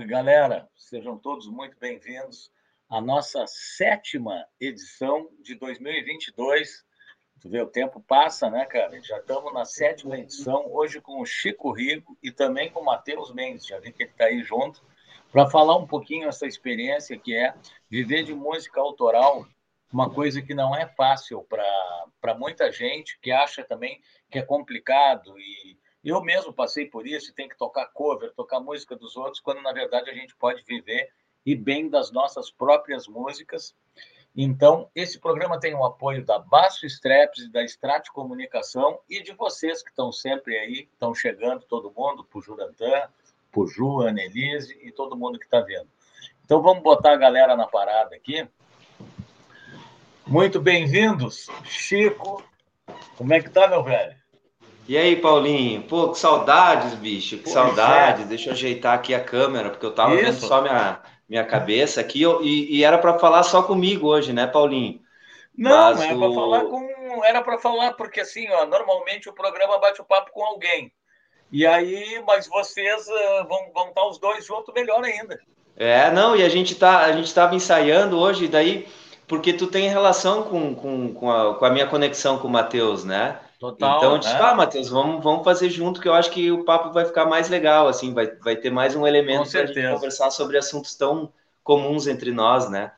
Salve, galera! Sejam todos muito bem-vindos à nossa sétima edição de 2022. Tu vê, o tempo passa, né, cara? Já estamos na sétima edição, hoje com o Chico Rico e também com o Matheus Mendes, já vi que ele está aí junto, para falar um pouquinho essa experiência que é viver de música autoral, uma coisa que não é fácil para muita gente, que acha também que é complicado e eu mesmo passei por isso, tem que tocar cover, tocar música dos outros, quando na verdade a gente pode viver e bem das nossas próprias músicas. Então, esse programa tem o apoio da Basso Straps e da Strat Comunicação e de vocês que estão sempre aí, estão chegando, todo mundo, por Jurantan, por Ju, Annelise e todo mundo que está vendo. Então, vamos botar a galera na parada aqui. Muito bem-vindos, Chico. Como é que tá, meu velho? E aí, Paulinho? Pô, que saudades, bicho, que saudades. É. Deixa eu ajeitar aqui a câmera, porque eu tava Isso. vendo só minha, minha cabeça aqui e, e era para falar só comigo hoje, né, Paulinho? Não, Mas era o... para falar com. Era para falar, porque assim, ó, normalmente o programa bate o papo com alguém. E aí, mas vocês uh, vão, vão estar os dois juntos, melhor ainda. É, não, e a gente tá, a gente estava ensaiando hoje, daí, porque tu tem relação com, com, com, a, com a minha conexão com o Matheus, né? Total, então, eu disse, né? ah, Matheus, vamos, vamos fazer junto, que eu acho que o papo vai ficar mais legal, assim, vai, vai ter mais um elemento para conversar sobre assuntos tão comuns entre nós, né?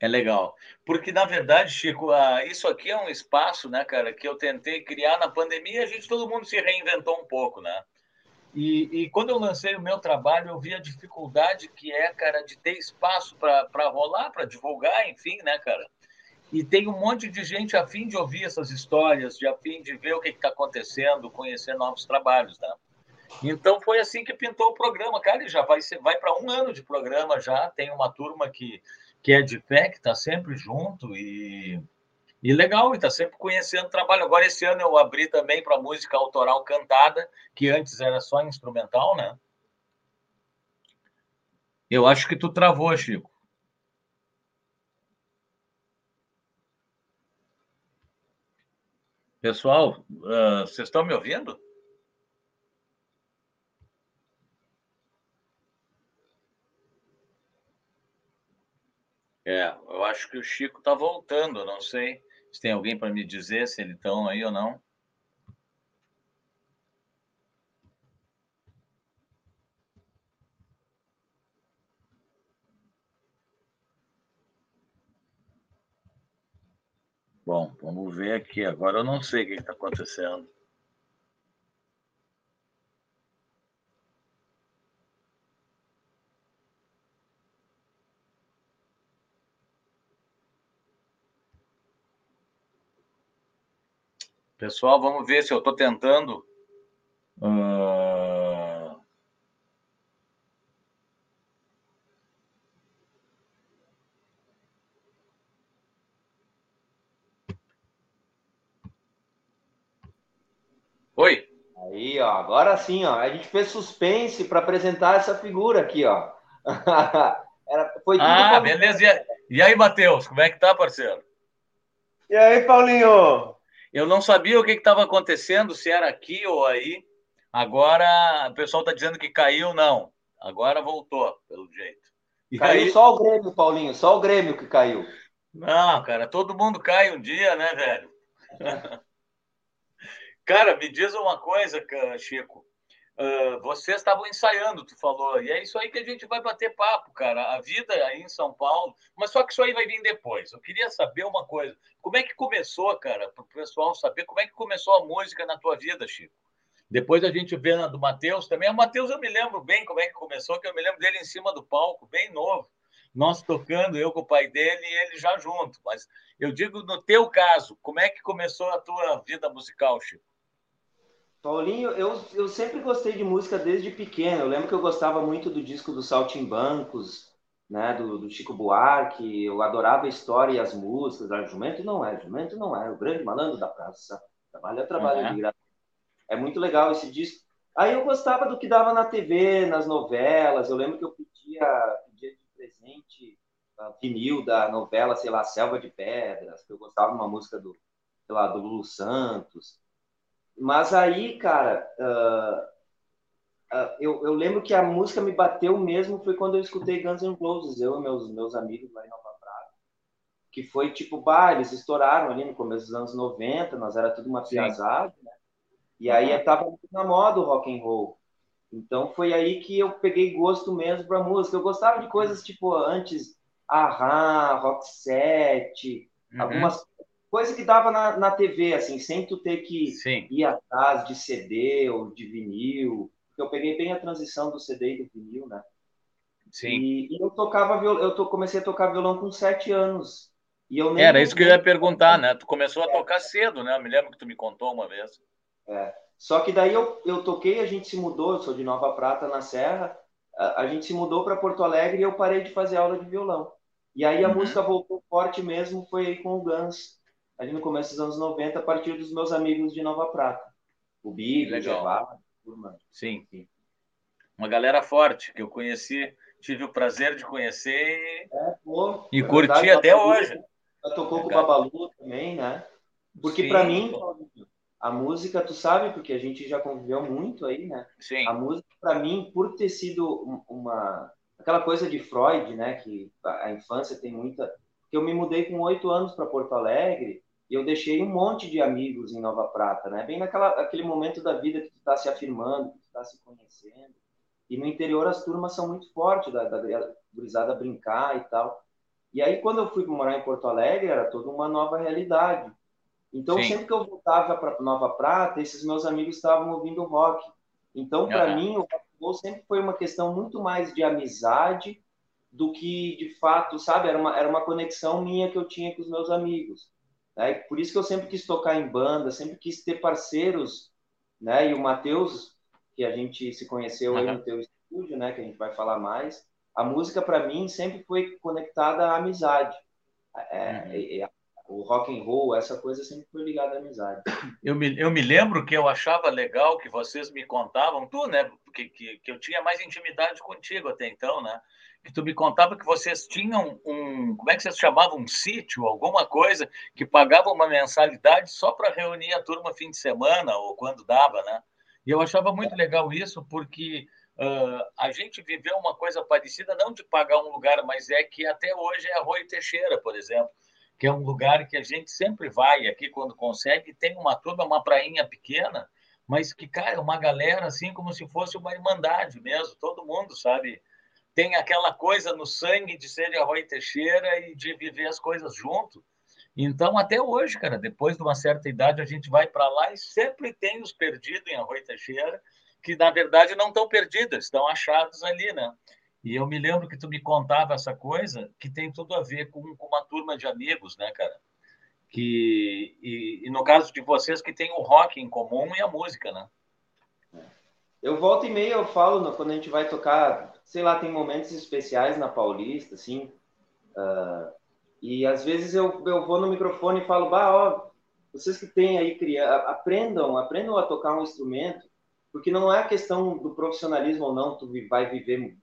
É legal. Porque, na verdade, Chico, isso aqui é um espaço, né, cara, que eu tentei criar na pandemia, a gente, todo mundo se reinventou um pouco, né? E, e quando eu lancei o meu trabalho, eu vi a dificuldade que é, cara, de ter espaço para rolar, para divulgar, enfim, né, cara? E tem um monte de gente a fim de ouvir essas histórias, de a fim de ver o que está acontecendo, conhecer novos trabalhos, né? Então foi assim que pintou o programa, cara, e já vai vai para um ano de programa já, tem uma turma que, que é de pé, que está sempre junto e, e legal, e está sempre conhecendo trabalho. Agora esse ano eu abri também para música autoral cantada, que antes era só instrumental, né? Eu acho que tu travou, Chico. Pessoal, uh, vocês estão me ouvindo? É, eu acho que o Chico está voltando, não sei se tem alguém para me dizer se eles estão aí ou não. Bom, vamos ver aqui. Agora eu não sei o que está acontecendo. Pessoal, vamos ver se eu estou tentando. Uh... Oi. Aí, ó, agora sim, ó, a gente fez suspense para apresentar essa figura aqui, ó. Era, foi ah, como... beleza. E aí, Matheus, como é que tá, parceiro? E aí, Paulinho? Eu não sabia o que estava acontecendo, se era aqui ou aí. Agora o pessoal está dizendo que caiu, não. Agora voltou, pelo jeito. E caiu aí... só o Grêmio, Paulinho, só o Grêmio que caiu. Não, cara, todo mundo cai um dia, né, velho? Cara, me diz uma coisa, Chico. Uh, vocês estavam ensaiando, tu falou, e é isso aí que a gente vai bater papo, cara. A vida aí em São Paulo, mas só que isso aí vai vir depois. Eu queria saber uma coisa: como é que começou, cara, para o pessoal saber como é que começou a música na tua vida, Chico? Depois a gente vê na do Matheus também. O Matheus eu me lembro bem como é que começou, que eu me lembro dele em cima do palco, bem novo. Nós tocando, eu com o pai dele e ele já junto. Mas eu digo, no teu caso, como é que começou a tua vida musical, Chico? Paulinho, eu, eu sempre gostei de música desde pequeno. Eu lembro que eu gostava muito do disco do Saltimbancos, né, do, do Chico Buarque. Eu adorava a história e as músicas. Ah, jumento não é, jumento não é. O grande malandro da praça. Trabalha, trabalha uhum. de graça. É muito legal esse disco. Aí eu gostava do que dava na TV, nas novelas. Eu lembro que eu pedia, pedia de presente uh, vinil da novela, sei lá, Selva de Pedras, que eu gostava de uma música do, sei lá, do Lulu Santos. Mas aí, cara, uh, uh, eu, eu lembro que a música me bateu mesmo foi quando eu escutei Guns N' Roses, eu e meus, meus amigos lá em Nova Prata. Que foi tipo, bah, eles estouraram ali no começo dos anos 90, nós era tudo uma piazada, né? E aí estava muito na moda o rock and roll. Então foi aí que eu peguei gosto mesmo para música. Eu gostava de coisas tipo antes, Ahá, Rock Set, uhum. algumas coisas que dava na, na TV, assim, sem tu ter que Sim. ir atrás de CD ou de vinil. Porque eu peguei bem a transição do CD e do vinil, né? Sim. E, e eu tocava violão, eu to, comecei a tocar violão com sete anos. E eu Era isso que eu ia perguntar, né? Tu começou a tocar cedo, né? Eu me lembro que tu me contou uma vez. É. Só que daí eu, eu toquei, a gente se mudou, eu sou de Nova Prata, na Serra, a, a gente se mudou para Porto Alegre e eu parei de fazer aula de violão. E aí a uhum. música voltou forte mesmo, foi aí com o Guns, ali no começo dos anos 90, a partir dos meus amigos de Nova Prata. O Bigo, o Gevara, turma. Sim. Uma galera forte que eu conheci, tive o prazer de conhecer e, é, pô, e curti até hoje. Já tocou é, com o Babalu também, né? Porque para mim, a música, tu sabe, porque a gente já conviveu muito aí, né? Sim. A música, para mim, por ter sido uma. aquela coisa de Freud, né? Que a infância tem muita. Que eu me mudei com oito anos para Porto Alegre e eu deixei um monte de amigos em Nova Prata, né? Bem naquela aquele momento da vida que tu está se afirmando, que tu está se conhecendo. E no interior as turmas são muito fortes, da, da gurizada brincar e tal. E aí, quando eu fui morar em Porto Alegre, era toda uma nova realidade. Então, Sim. sempre que eu voltava para Nova Prata, esses meus amigos estavam ouvindo rock. Então, para uhum. mim, o rock sempre foi uma questão muito mais de amizade do que, de fato, sabe? Era uma, era uma conexão minha que eu tinha com os meus amigos. Né? Por isso que eu sempre quis tocar em banda, sempre quis ter parceiros, né? E o Matheus, que a gente se conheceu uhum. aí no teu estúdio, né? Que a gente vai falar mais. A música, para mim, sempre foi conectada à amizade. É, uhum. o rock and roll, essa coisa sempre foi ligada à amizade. Eu me, eu me lembro que eu achava legal que vocês me contavam, tu, né? Que, que, que eu tinha mais intimidade contigo até então, né? Que tu me contava que vocês tinham um, como é que vocês chamavam? Um sítio, alguma coisa, que pagava uma mensalidade só para reunir a turma fim de semana ou quando dava, né? E eu achava muito legal isso, porque uh, a gente viveu uma coisa parecida, não de pagar um lugar, mas é que até hoje é Arroio Teixeira, por exemplo que é um lugar que a gente sempre vai aqui quando consegue, tem uma turma, uma prainha pequena, mas que, cara, é uma galera assim como se fosse uma irmandade mesmo, todo mundo, sabe? Tem aquela coisa no sangue de ser de Arroio Teixeira e de viver as coisas junto. Então, até hoje, cara, depois de uma certa idade, a gente vai para lá e sempre tem os perdidos em Arroio Teixeira, que na verdade não estão perdidos, estão achados ali, né? E eu me lembro que tu me contava essa coisa que tem tudo a ver com, com uma turma de amigos, né, cara? Que, e, e, no caso de vocês, que tem o rock em comum e a música, né? Eu volto e meia, eu falo quando a gente vai tocar, sei lá, tem momentos especiais na Paulista, assim, uh, e às vezes eu, eu vou no microfone e falo, bah, ó, vocês que têm aí, criança, aprendam, aprendam a tocar um instrumento, porque não é questão do profissionalismo ou não, tu vai viver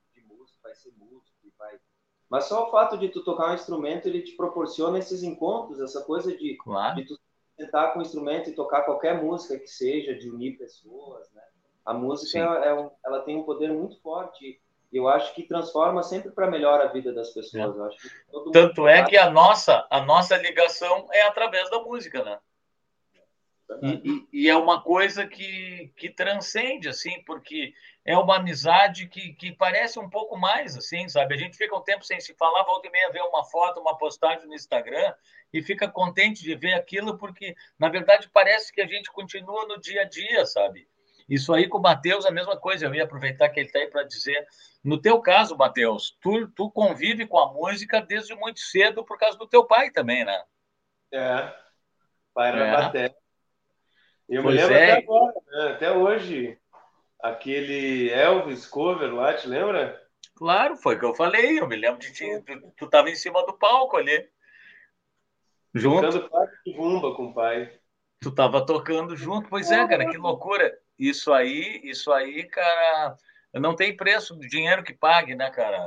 mas só o fato de tu tocar um instrumento, ele te proporciona esses encontros, essa coisa de, claro. de tu sentar com o instrumento e tocar qualquer música que seja, de unir pessoas, né? A música, é um, ela tem um poder muito forte eu acho que transforma sempre para melhor a vida das pessoas. É. Tanto é que a nossa, a nossa ligação é através da música, né? E, e, é uma coisa que, que transcende, assim, porque é uma amizade que, que parece um pouco mais, assim, sabe? A gente fica um tempo sem se falar, volta e meia ver uma foto, uma postagem no Instagram e fica contente de ver aquilo, porque, na verdade, parece que a gente continua no dia a dia, sabe? Isso aí com o Matheus, a mesma coisa. Eu ia aproveitar que ele está aí para dizer. No teu caso, Matheus, tu, tu convive com a música desde muito cedo por causa do teu pai também, né? É, pai era é. bater. Eu pois me lembro é. até agora, né? até hoje, aquele Elvis cover lá, te lembra? Claro, foi o que eu falei. Eu me lembro de ti, tu, tu tava em cima do palco ali. Junto. Tocando parte de rumba com o pai. Tu tava tocando junto, pois é, cara, que loucura. Isso aí, isso aí, cara, não tem preço do dinheiro que pague, né, cara?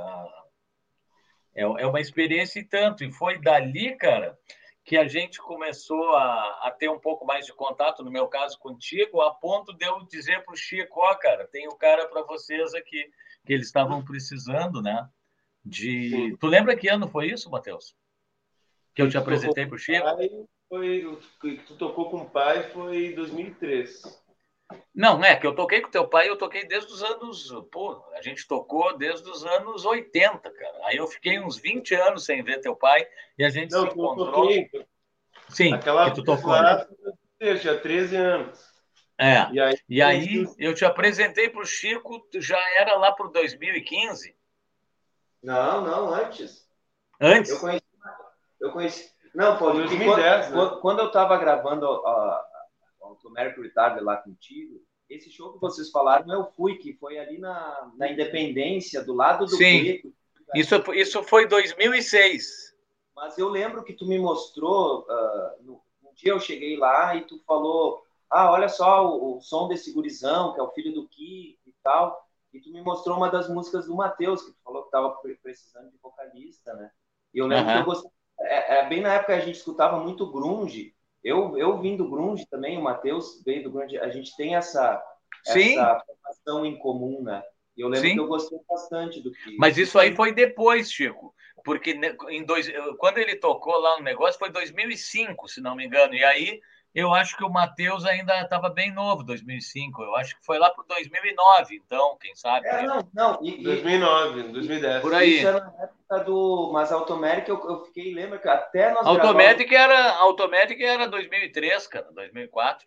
É, é uma experiência e tanto. E foi dali, cara, que a gente começou a, a, ter um pouco mais de contato, no meu caso contigo, a ponto de eu dizer para o Chico, ó, oh, cara, tem o um cara para vocês aqui, que eles estavam precisando, né? De... Sim. Tu lembra que ano foi isso, Matheus? Que eu te apresentei para o Chico? Foi, tu tocou com o pai foi em 2003. Não, é que eu toquei com teu pai, eu toquei desde os anos. Pô, a gente tocou desde os anos 80, cara. Aí eu fiquei uns 20 anos sem ver teu pai e a gente Não, se encontrou. Toquei. Sim, Aquela que tu tocou. Lá, eu tinha 13 anos. É. E aí, e aí eu te apresentei para o Chico, já era lá para 2015? Não, não, antes. Antes? Eu conheci. Eu conheci não, Paulo, 2010, quando, né? quando eu estava gravando a, o Mercury Tarde lá contigo, esse show que vocês falaram eu fui, que foi ali na, na Independência, do lado do Sim. Beco. Isso, isso foi 2006. Mas eu lembro que tu me mostrou, uh, no, um dia eu cheguei lá e tu falou, ah, olha só o, o som desse gurizão, que é o filho do Ki e tal, e tu me mostrou uma das músicas do Matheus, que tu falou que estava precisando de vocalista, né? E eu lembro que eu gostei, é, é, bem na época a gente escutava muito grunge, eu, eu vim do grunge também, o Matheus veio do grunge, a gente tem essa, Sim. essa formação em comum, né? E eu lembro Sim. que eu gostei bastante do que. Mas isso aí foi depois, Chico, porque em dois, quando ele tocou lá no negócio foi 2005, se não me engano, e aí eu acho que o Matheus ainda estava bem novo, 2005. Eu acho que foi lá para 2009, então, quem sabe. É, não, não. E, 2009, 2010. Por aí. Isso era na época do. Mas Automatic, eu, eu fiquei, lembra que até nós. Automatic, gravamos... era, Automatic era 2003, cara, 2004.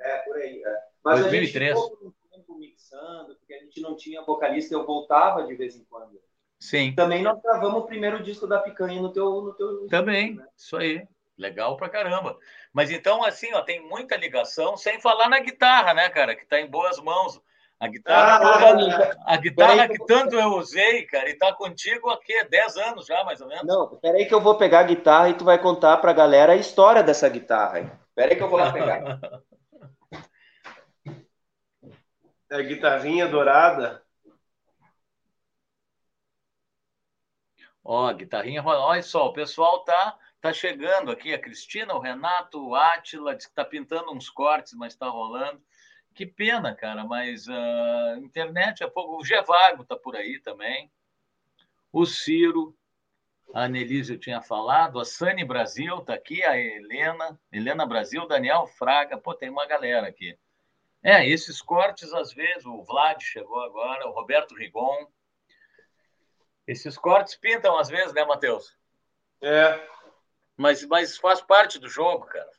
É, por aí. É. Mas 2003. a gente ficou um tempo mixando, porque a gente não tinha vocalista, eu voltava de vez em quando. Sim. Também nós gravamos o primeiro disco da Picanha no teu. No teu Também, né? isso aí. Legal pra caramba. Mas então, assim, ó, tem muita ligação, sem falar na guitarra, né, cara, que tá em boas mãos. A guitarra, ah, a guitarra que tanto eu usei, cara, e tá contigo aqui há 10 anos já, mais ou menos. Não, peraí que eu vou pegar a guitarra e tu vai contar pra galera a história dessa guitarra. Peraí que eu vou lá pegar. É a guitarrinha dourada. Ó, guitarrinha, olha só, o pessoal tá Está chegando aqui a Cristina, o Renato, o Átila, diz que está pintando uns cortes, mas está rolando. Que pena, cara, mas a uh, internet é pouco. O Gevago está por aí também. O Ciro, a Anelise eu tinha falado, a Sani Brasil está aqui, a Helena, Helena Brasil, Daniel Fraga, pô, tem uma galera aqui. É, esses cortes, às vezes, o Vlad chegou agora, o Roberto Rigon. Esses cortes pintam às vezes, né, Matheus? É, mas, mas faz parte do jogo, cara.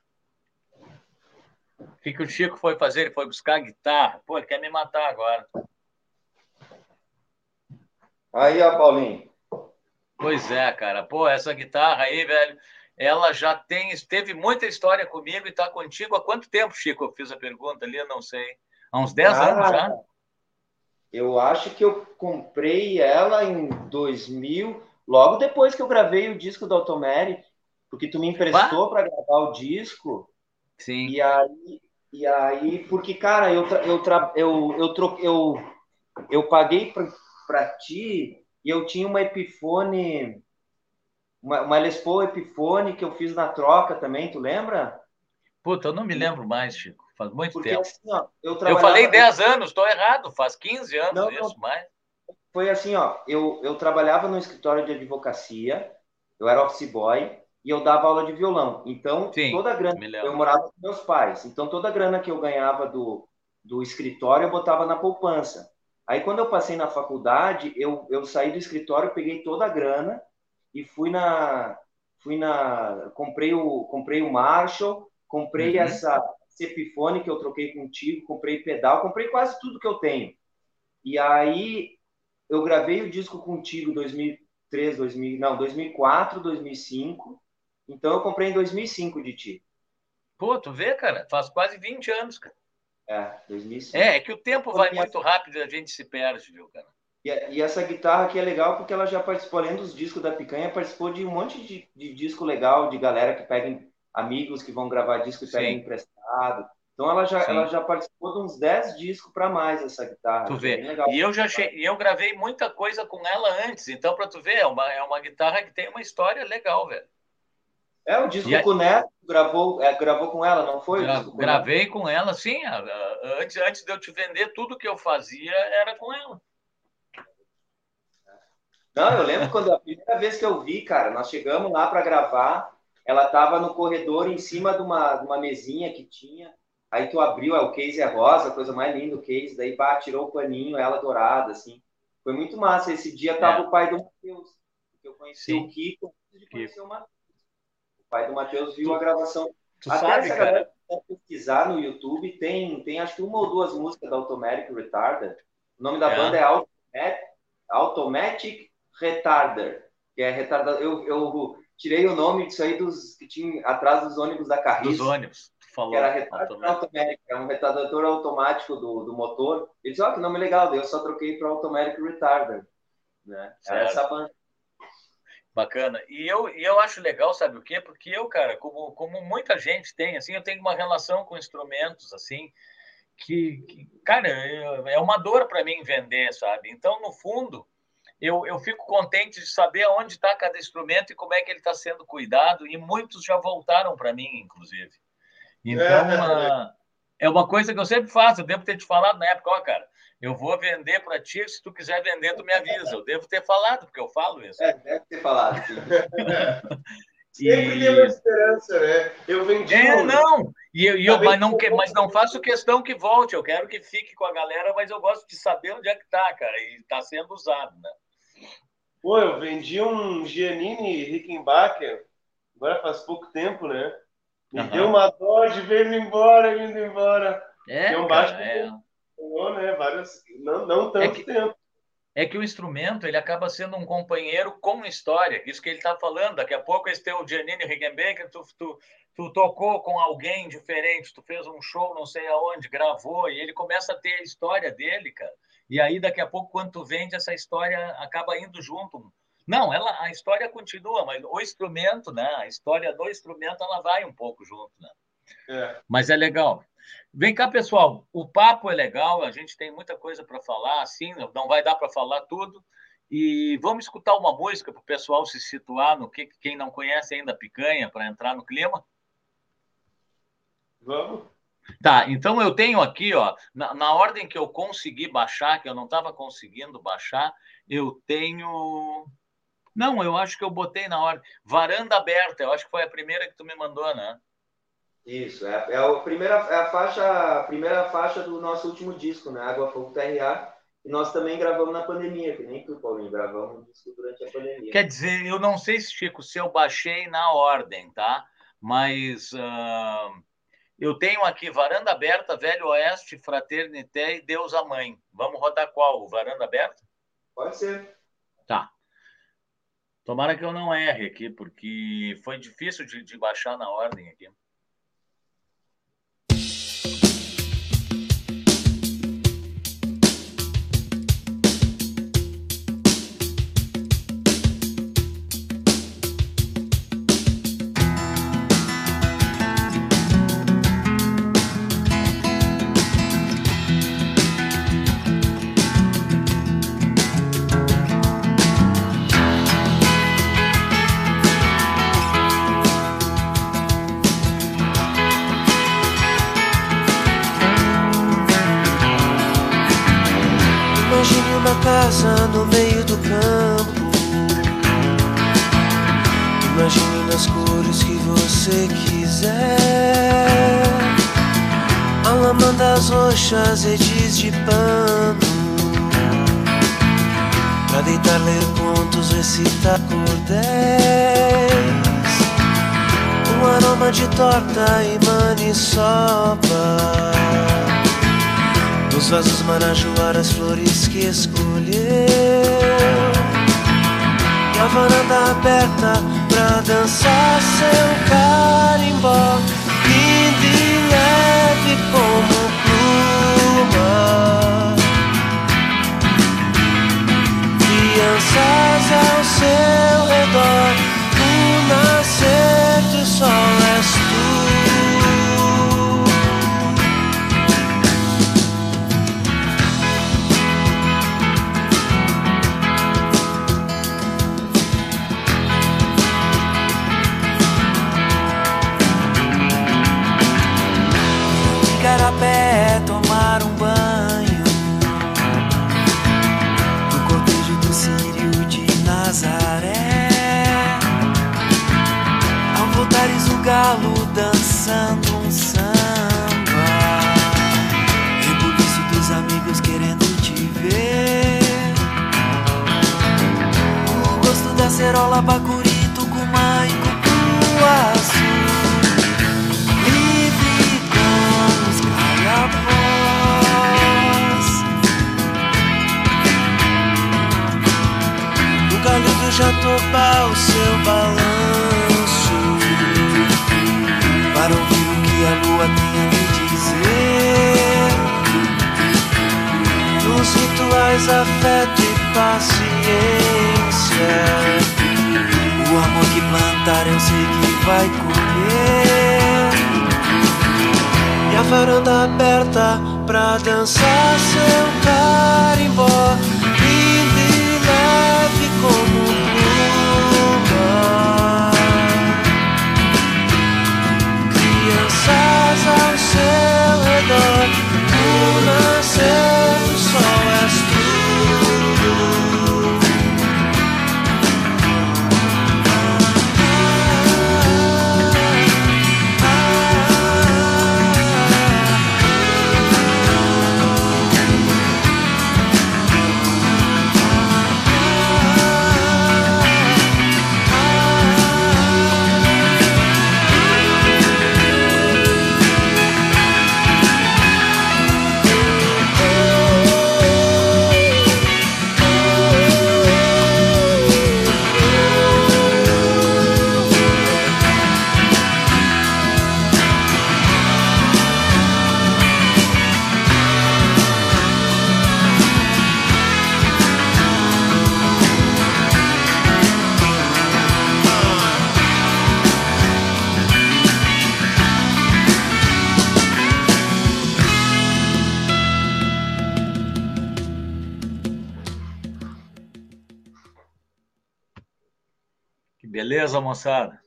O que, que o Chico foi fazer? Ele foi buscar a guitarra. Pô, ele quer me matar agora. Aí, ó, Paulinho. Pois é, cara. Pô, essa guitarra aí, velho, ela já tem, teve muita história comigo e tá contigo há quanto tempo, Chico? Eu fiz a pergunta ali, eu não sei. Há uns 10 ah, anos já? Eu acho que eu comprei ela em 2000, logo depois que eu gravei o disco da Automere porque tu me emprestou para gravar o disco. Sim. E aí, e aí porque, cara, eu, eu, eu, eu, tro, eu, eu paguei para ti e eu tinha uma Epiphone, uma, uma Les Paul Epiphone que eu fiz na troca também, tu lembra? Puta, eu não me lembro mais, Chico. Faz muito porque, tempo. Assim, ó, eu, eu falei 10 anos, estou errado, faz 15 anos não, isso, não. mais. Foi assim, ó, eu, eu trabalhava no escritório de advocacia, eu era office boy, e eu dava aula de violão. Então, Sim, toda a grana. Eu morava com meus pais. Então, toda a grana que eu ganhava do, do escritório, eu botava na poupança. Aí, quando eu passei na faculdade, eu, eu saí do escritório, peguei toda a grana e fui na. Fui na. Comprei o, comprei o Marshall, comprei uhum. essa Epifone que eu troquei contigo, comprei pedal, comprei quase tudo que eu tenho. E aí, eu gravei o disco contigo 2003, 2000, não, 2004, 2005. Então eu comprei em 2005 de ti. Pô, tu vê, cara? Faz quase 20 anos, cara. É, 2005. É, é que o tempo vai muito rápido e a gente se perde, viu, cara? E, essa guitarra aqui é legal porque ela já participou, além dos discos da Picanha, participou de um monte de, de disco legal, de galera que pega amigos que vão gravar disco e pegam emprestado. Então ela já, ela já participou de uns 10 discos para mais essa guitarra. Tu vê. E eu já che... eu gravei muita coisa com ela antes, então para tu ver, é uma, é uma guitarra que tem uma história legal, velho. É, o disco com o Neto, gravou, é, gravou com ela, não foi? Gra gravei com ela, sim. Antes, antes de eu te vender, tudo que eu fazia era com ela. Não, eu lembro quando a primeira vez que eu vi, cara, nós chegamos lá para gravar, ela estava no corredor em cima de uma, de uma mesinha que tinha. Aí tu abriu, é, o case é rosa, coisa mais linda o case, daí pá, tirou o paninho, ela dourada, assim. Foi muito massa. Esse dia tava é. o pai do Matheus, que eu conheci Sim. o Kiko antes de conhecer o Matheus. O pai do Matheus viu a gravação. Tu Até sabe, essa galera cara? pesquisar no YouTube, tem, tem acho que uma ou duas músicas da Automatic Retarder. O nome da é. banda é Automatic, Automatic Retarder, que é retardador. Eu, eu tirei o nome disso aí dos que tinha atrás dos ônibus da Carris. Dos ônibus. Falou, que era retardador automático, era um retardador automático do, do motor. Ele disse, ó, oh, que nome legal, eu só troquei para Automatic Retarder. Né? Era essa banda. Bacana. E eu, e eu acho legal, sabe o quê? Porque eu, cara, como, como muita gente tem, assim, eu tenho uma relação com instrumentos, assim, que, que cara, é uma dor para mim vender, sabe? Então, no fundo, eu, eu fico contente de saber onde está cada instrumento e como é que ele está sendo cuidado, e muitos já voltaram para mim, inclusive. Então, é. é uma coisa que eu sempre faço, eu devo ter te falado na época, ó, cara, eu vou vender para ti, se tu quiser vender, tu me avisa. Eu devo ter falado, porque eu falo isso. É, deve ter falado, sim. Sempre tem uma esperança, né? Eu vendi. É, um... não. E, e eu, mas, não que, mas não faço questão que volte. Eu quero que fique com a galera, mas eu gosto de saber onde é que tá, cara. E está sendo usado, né? Pô, eu vendi um Giannini Rickenbacker, agora faz pouco tempo, né? Me uhum. deu uma dó de ver ele embora, indo embora. É, é um baixo é. Né? Vários, não, não tanto é que, tempo. É que o instrumento ele acaba sendo um companheiro com história. Isso que ele está falando. Daqui a pouco esse teu Giannini Rickenbacker, tu, tu, tu tocou com alguém diferente, tu fez um show não sei aonde, gravou, e ele começa a ter a história dele, cara. E aí, daqui a pouco, quando tu vende, essa história acaba indo junto. Não, ela, a história continua, mas o instrumento, né? A história do instrumento, ela vai um pouco junto, né? É. Mas é legal. Vem cá, pessoal. O papo é legal, a gente tem muita coisa para falar, assim, não vai dar para falar tudo. E vamos escutar uma música para o pessoal se situar no que quem não conhece ainda picanha para entrar no clima. Vamos. Tá, então eu tenho aqui, ó, na, na ordem que eu consegui baixar, que eu não estava conseguindo baixar, eu tenho. Não, eu acho que eu botei na ordem. Varanda aberta, eu acho que foi a primeira que tu me mandou, né? Isso, é, é, a, primeira, é a, faixa, a primeira faixa do nosso último disco, né? Água Fogo TRA. E nós também gravamos na pandemia, que nem tu, Paulinho, gravamos o disco durante a pandemia. Quer dizer, eu não sei, Chico, se eu baixei na ordem, tá? Mas. Uh eu tenho aqui Varanda Aberta, Velho Oeste, Fraternité e Deus a Mãe. Vamos rodar qual? Varanda Aberta? Pode ser. Tá. Tomara que eu não erre aqui, porque foi difícil de, de baixar na ordem aqui. Alamandas roxas, edis de pano. Pra deitar, ler contos, recitar cordéis. Um aroma de torta e maniçoba nos vasos marajoara as flores que escolheu E a varanda aberta pra dançar seu carimbó Lindo e leve como pluma Crianças ao seu redor O nascer do sol és dançando um samba. Rebuliço dos amigos querendo te ver. O gosto da cerola, bacuri, tucumá e cupuaçu. Livre como os calha-voz. O galido já topa o seu balanço a lua tem a me dizer. Nos rituais, afeto e paciência. O amor que plantar eu sei que vai colher. E a varanda aberta pra dançar seu carimbó ao seu redor. O nascer do sol és beleza, moçada.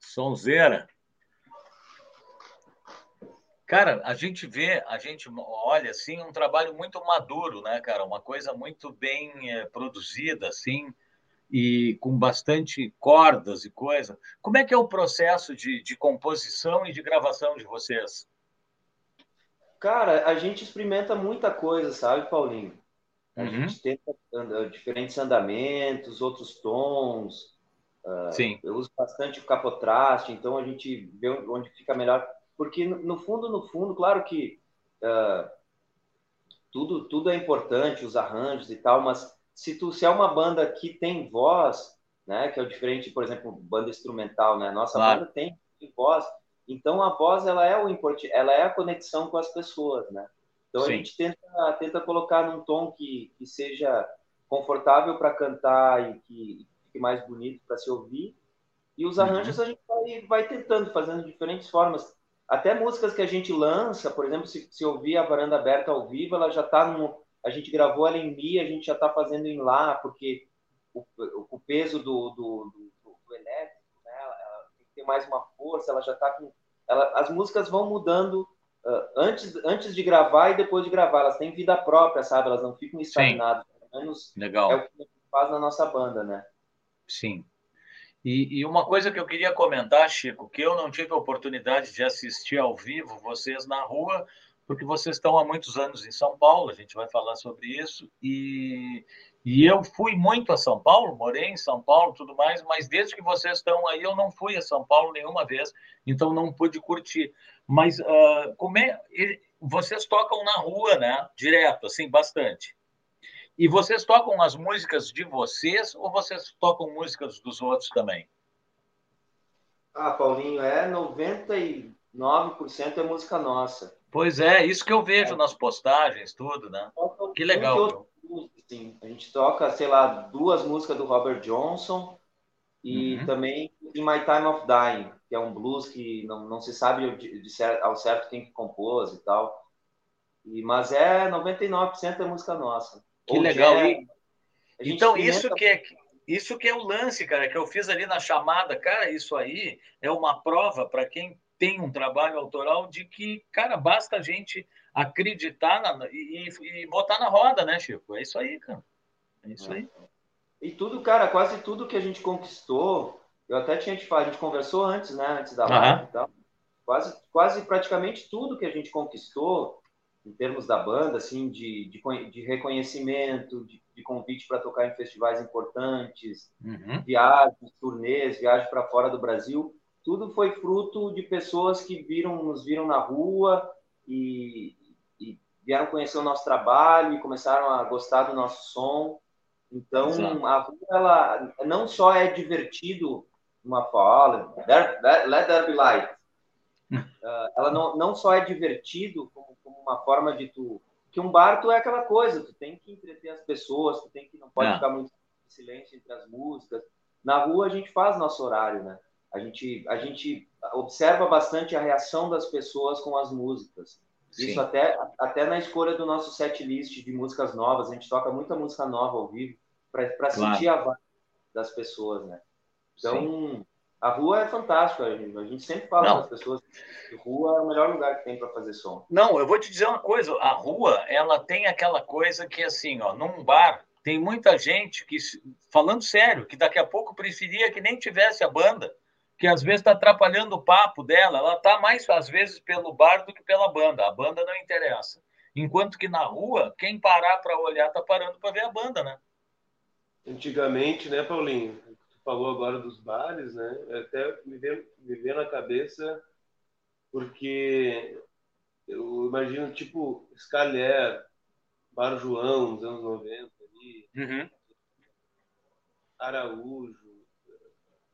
Sonzeira. Cara, a gente vê, a gente olha assim um trabalho muito maduro, né, cara? Uma coisa muito bem eh, produzida, assim, e com bastante cordas e coisa. Como é que é o processo de, de composição e de gravação de vocês? Cara, a gente experimenta muita coisa, sabe, Paulinho? A Uhum. gente tenta anda- diferentes andamentos, outros tons. Sim, Eu uso bastante o capotraste, então a gente vê onde fica melhor. Porque, no fundo, no fundo, claro que ah, tudo, tudo é importante, os arranjos e tal, mas se, tu, se é uma banda que tem voz, né, que é o diferente, por exemplo, banda instrumental, né? Nossa Claro. banda tem, tem voz, então a voz ela é o importante, ela é a conexão com as pessoas, né? Então a Sim. gente tenta, tenta colocar num tom que, que seja confortável para cantar e que fique mais bonito para se ouvir. E os arranjos a gente vai, vai tentando, fazendo de diferentes formas. Até músicas que a gente lança, por exemplo, se, se ouvir a varanda aberta ao vivo, ela já está no. A gente gravou ela em Mi, a gente já está fazendo em Lá, porque o, o, peso do, do, do, do elétrico, né? ela, ela tem mais uma força, ela já está com. Ela, as músicas vão mudando antes, antes de gravar e depois de gravar, elas têm vida própria, sabe? Elas não ficam estagnadas. Pelo menos legal. é o que a gente faz na nossa banda, né? Sim. E, e uma coisa que eu queria comentar, Chico, que eu não tive a oportunidade de assistir ao vivo vocês na rua, porque vocês estão há muitos anos em São Paulo, a gente vai falar sobre isso, e, e eu fui muito a São Paulo, morei em São Paulo tudo mais, mas desde que vocês estão aí eu não fui a São Paulo nenhuma vez, então não pude curtir. Mas uh, como é, vocês tocam na rua, né? Direto, assim, bastante. E vocês tocam as músicas de vocês ou vocês tocam músicas dos outros também? Ah, Paulinho, é 99% é música nossa. Pois é, isso que eu vejo é. nas postagens, tudo, né? Que legal. Sim. A gente toca, sei lá, duas músicas do Robert Johnson e uhum. também In My Time of Dying, que é um blues que não, não se sabe de, de certo, ao certo quem que compôs e tal. E, mas é 99% é música nossa. Que Ou legal. Jazz, então, isso que é isso que é o lance, cara, que eu fiz ali na chamada, cara, isso aí é uma prova para quem tem um trabalho autoral de que, cara, basta a gente acreditar na, e, e, botar na roda, né, Chico? É isso aí, cara. É isso aí. E tudo, cara, quase tudo que a gente conquistou, Eu até tinha te falado, a gente conversou antes, né? Antes da live uhum. e tal. Quase, quase praticamente tudo que a gente conquistou em termos da banda, assim, de, de, de reconhecimento, de, de convite para tocar em festivais importantes, uhum. viagens, turnês, viagem para fora do Brasil, tudo foi fruto de pessoas que viram, nos viram na rua e vieram conhecer o nosso trabalho e começaram a gostar do nosso som. Então, Exato. a rua, ela não só é divertido, uma fala, let there be light. Uh, ela não, não só é divertido como, como, uma forma de tu que um bar tu é aquela coisa tu tem que entreter as pessoas tu tem que não pode é. ficar muito em silêncio entre as músicas na rua a gente faz nosso horário né a gente a gente observa bastante a reação das pessoas com as músicas Sim. isso até até na escolha do nosso set list de músicas novas a gente toca muita música nova ao vivo para claro. sentir a voz das pessoas né então Sim a rua é fantástica, a gente, a gente sempre fala para as pessoas que rua é o melhor lugar que tem para fazer som. Não, eu vou te dizer uma coisa, a rua, ela tem aquela coisa que assim, ó, num bar tem muita gente que falando sério, que daqui a pouco preferia que nem tivesse a banda, que às vezes está atrapalhando o papo dela, ela está mais às vezes pelo bar do que pela banda, a banda não interessa. Enquanto que na rua, quem parar para olhar está parando para ver a banda, né? Antigamente, né, Paulinho? falou agora dos bares, né? Até me veio, me veio na cabeça porque eu imagino tipo Scalier, Bar João, nos anos 90 ali, uhum. Araújo.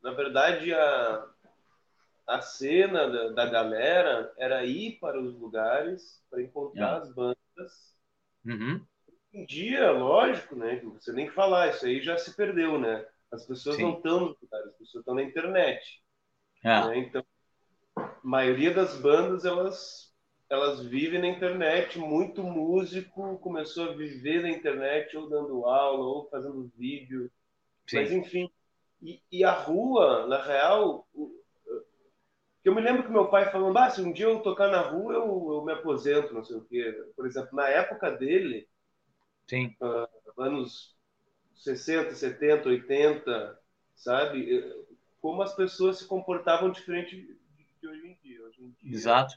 Na verdade, a, a cena da, da galera era ir para os lugares para encontrar uhum. as bandas. Uhum. Um dia, lógico, né? Você nem falar, isso aí já se perdeu, né? As pessoas Sim. não estão nos lugares, as pessoas estão na internet. É. Né? Então, a maioria das bandas, elas, elas vivem na internet. Muito músico começou a viver na internet, ou dando aula, ou fazendo vídeo. Sim. Mas, enfim. E, e, a rua, na real, eu me lembro que meu pai falando, ah, se um dia eu tocar na rua, eu, eu me aposento, não sei o quê. Por exemplo, na época dele, Sim. Uh, anos 60, 70, 80, sabe? Como as pessoas se comportavam diferente de hoje em dia. Hoje em dia Exato.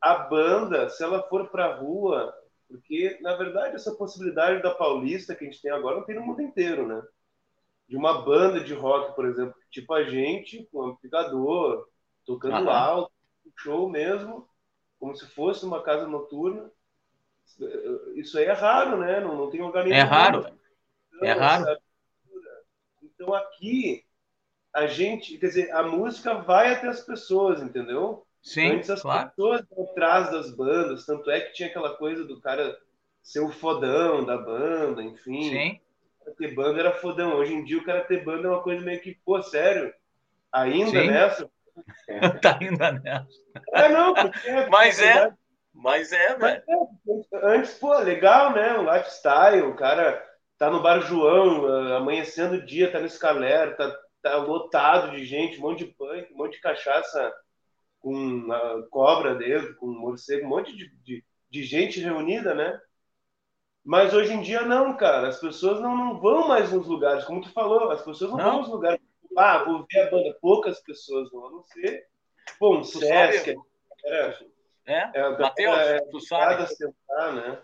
A banda, se ela for para a rua, porque na verdade essa possibilidade da Paulista que a gente tem agora não tem no mundo inteiro, né? De uma banda de rock, por exemplo, tipo a gente, com amplificador, tocando alto, show mesmo, como se fosse uma casa noturna. Isso aí é raro, né? Não, não tem organismo. É raro. É raro. Então aqui a gente, quer dizer, a música vai até as pessoas, entendeu? Sim, Antes as claro. pessoas atrás das bandas, tanto é que tinha aquela coisa do cara ser o fodão da banda, enfim. Sim. Ter banda era fodão. Hoje em dia o cara ter banda é uma coisa meio que, pô, sério? Ainda Sim. nessa? tá ainda nessa. É, não, porque é, Mas é, mas é, velho. É, antes, pô, legal, né? O lifestyle, o cara tá no Bar João, uh, amanhecendo o dia, tá no Scaler, tá, tá lotado de gente, um monte de punk, um monte de cachaça com uh, cobra dentro, com morcego, um monte de, de, de, gente reunida, né? Mas hoje em dia não, cara. As pessoas não, não vão mais nos lugares, como tu falou, as pessoas não, não. vão nos lugares. Ah, vou ver a banda. Poucas pessoas vão, a não ser. Bom, Sesc. É, é, é Matheus, é, tu sabe. Sentar, né?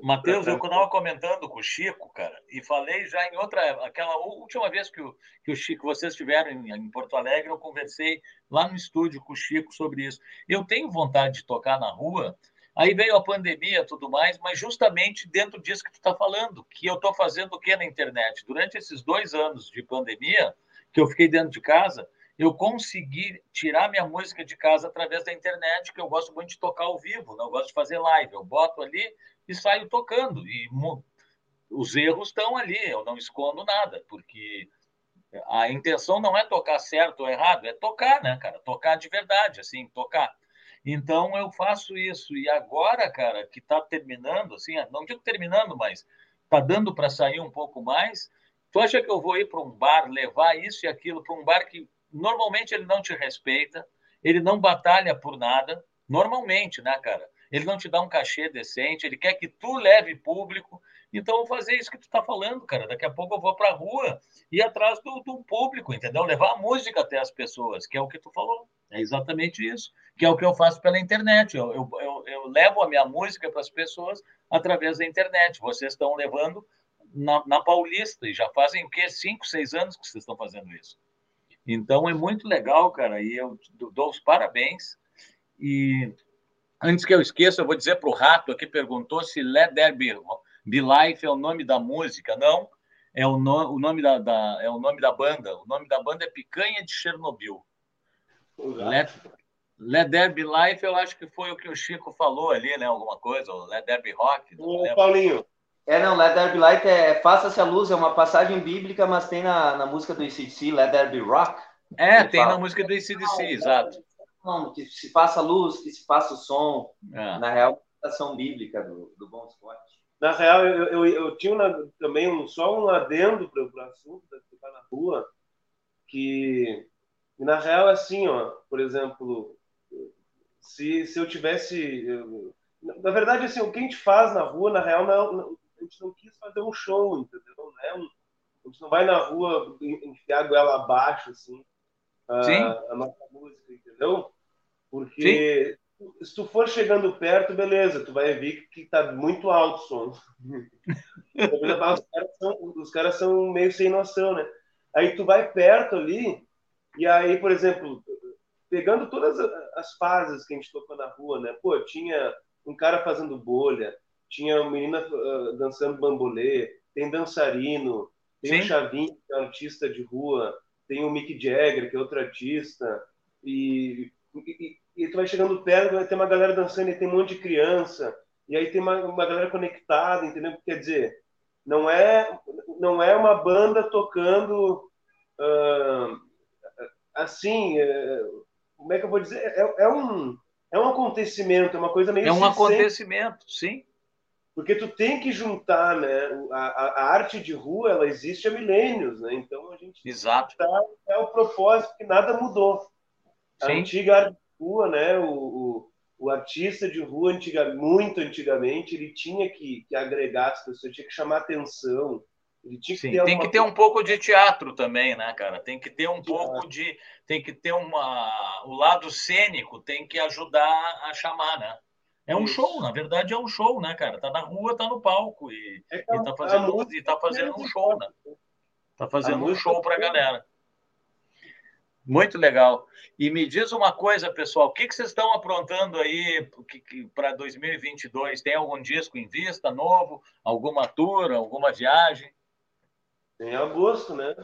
Matheus, eu estava comentando com o Chico, cara, e falei já em outra, aquela última vez que o, que o Chico, vocês estiveram em, em, Porto Alegre, eu conversei lá no estúdio com o Chico sobre isso. Eu tenho vontade de tocar na rua, aí veio a pandemia tudo mais, mas justamente dentro disso que tu está falando, que eu estou fazendo o que na internet? Durante esses dois anos de pandemia, que eu fiquei dentro de casa, eu consegui tirar minha música de casa através da internet, que eu gosto muito de tocar ao vivo, não né? gosto de fazer live. Eu boto ali e saio tocando. E os erros estão ali, eu não escondo nada, porque a intenção não é tocar certo ou errado, é tocar, né, cara? Tocar de verdade, assim, tocar. Então eu faço isso. E agora, cara, que está terminando, assim, não digo terminando, mas está dando para sair um pouco mais. Tu acha que eu vou ir para um bar, levar isso e aquilo para um bar que normalmente ele não te respeita, ele não batalha por nada, normalmente, né, cara? Ele não te dá um cachê decente, ele quer que tu leve público Então, vou fazer isso que tu está falando, cara. Daqui a pouco eu vou para a rua e atrás do, do, público, entendeu? Levar a música até as pessoas, que é o que tu falou. É exatamente isso, que é o que eu faço pela internet. Eu, eu, eu, eu levo a minha música para as pessoas através da internet. Vocês estão levando na, na, Paulista, e já fazem o quê? Cinco, seis anos que vocês estão fazendo isso. Então, é muito legal, cara, e eu dou os parabéns. E antes que eu esqueça, eu vou dizer para o Rato aqui, perguntou se Let There Be, Be Life é o nome da música. Não, é o, no, o nome da, da, é o nome da banda. O nome da banda é Picanha de Chernobyl. Let, Let There Be Life, eu acho que foi o que o Chico falou ali, né? Alguma coisa, ou Let There Be Rock. Ô, Paulinho. É, não, Let There Be Light é Faça-se a Luz, é uma passagem bíblica, mas tem na, na música do ICDC, Let There Be Rock. É, tem fala. na música do ICDC, exato. Não, que se faça luz, que se faça o som. É. Na real, citação bíblica do, do Bom Scott. Na real, eu, eu, eu tinha uma, também um, só um adendo para o assunto da ficar na rua, que e na real, assim, ó, por exemplo, se, se eu tivesse. Eu, na verdade, assim, o que a gente faz na rua, na real, não, a gente não quis fazer um show, entendeu? Não é um, a gente não vai na rua enfiar a goela abaixo, assim, a, a nossa música, entendeu? Porque Sim. se tu for chegando perto, beleza, tu vai ver que tá muito alto o som. os, caras são, os caras são meio sem noção, né? Aí tu vai perto ali, e aí, por exemplo, pegando todas as fases que a gente tocou na rua, né? Pô, tinha um cara fazendo bolha, tinha uma menina uh, dançando bambolê, tem dançarino, tem Sim. o Chavinho, que é um artista de rua, tem o Mick Jagger, que é outro artista, e, e, e tu vai chegando perto, vai ter uma galera dançando e tem um monte de criança, e aí tem uma, uma galera conectada, entendeu? Quer dizer, não é, não é uma banda tocando uh, assim, é, como é que eu vou dizer? É, é, um, é um acontecimento, é uma coisa meio. É um acontecimento, sim. Porque tu tem que juntar, né? A, a, arte de rua, ela existe há milênios, né? Então a gente. Exato. Tá, é o propósito que nada mudou. A sim. antiga arte de rua, né? O, o, o, artista de rua, antiga, muito antigamente, ele tinha que, que agregar as pessoas, tinha que chamar atenção Sim, tem que ter um pouco de teatro também, né, cara? Tem que ter um pouco de. Tem que ter uma. O lado cênico tem que ajudar a chamar, né? É um Isso. show, na verdade é um show, né, cara? Tá na rua, tá no palco e, é e tá fazendo, e tá fazendo um show, né? Tá fazendo um show pra galera. Muito legal. E me diz uma coisa, pessoal, o que, que vocês estão aprontando aí para 2022? Tem algum disco em vista novo? Alguma tour, alguma viagem? Em agosto, né?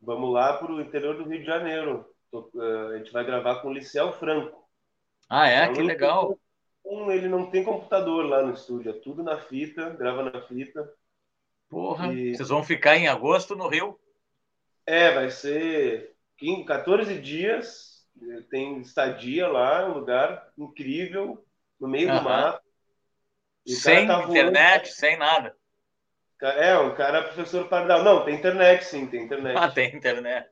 Vamos lá para o interior do Rio de Janeiro. Eh, a gente vai gravar com o Liceu Franco. Ah, é? Então, que legal. Ele não tem computador lá no estúdio, é tudo na fita, grava na fita. Porra, e... vocês vão ficar em agosto no Rio? É, vai ser 15, 14 dias, tem estadia lá, um lugar incrível, no meio do mato. Sem tá internet, sem nada. É, um cara professor Pardal. Não, tem internet, sim, tem internet. Ah, tem internet.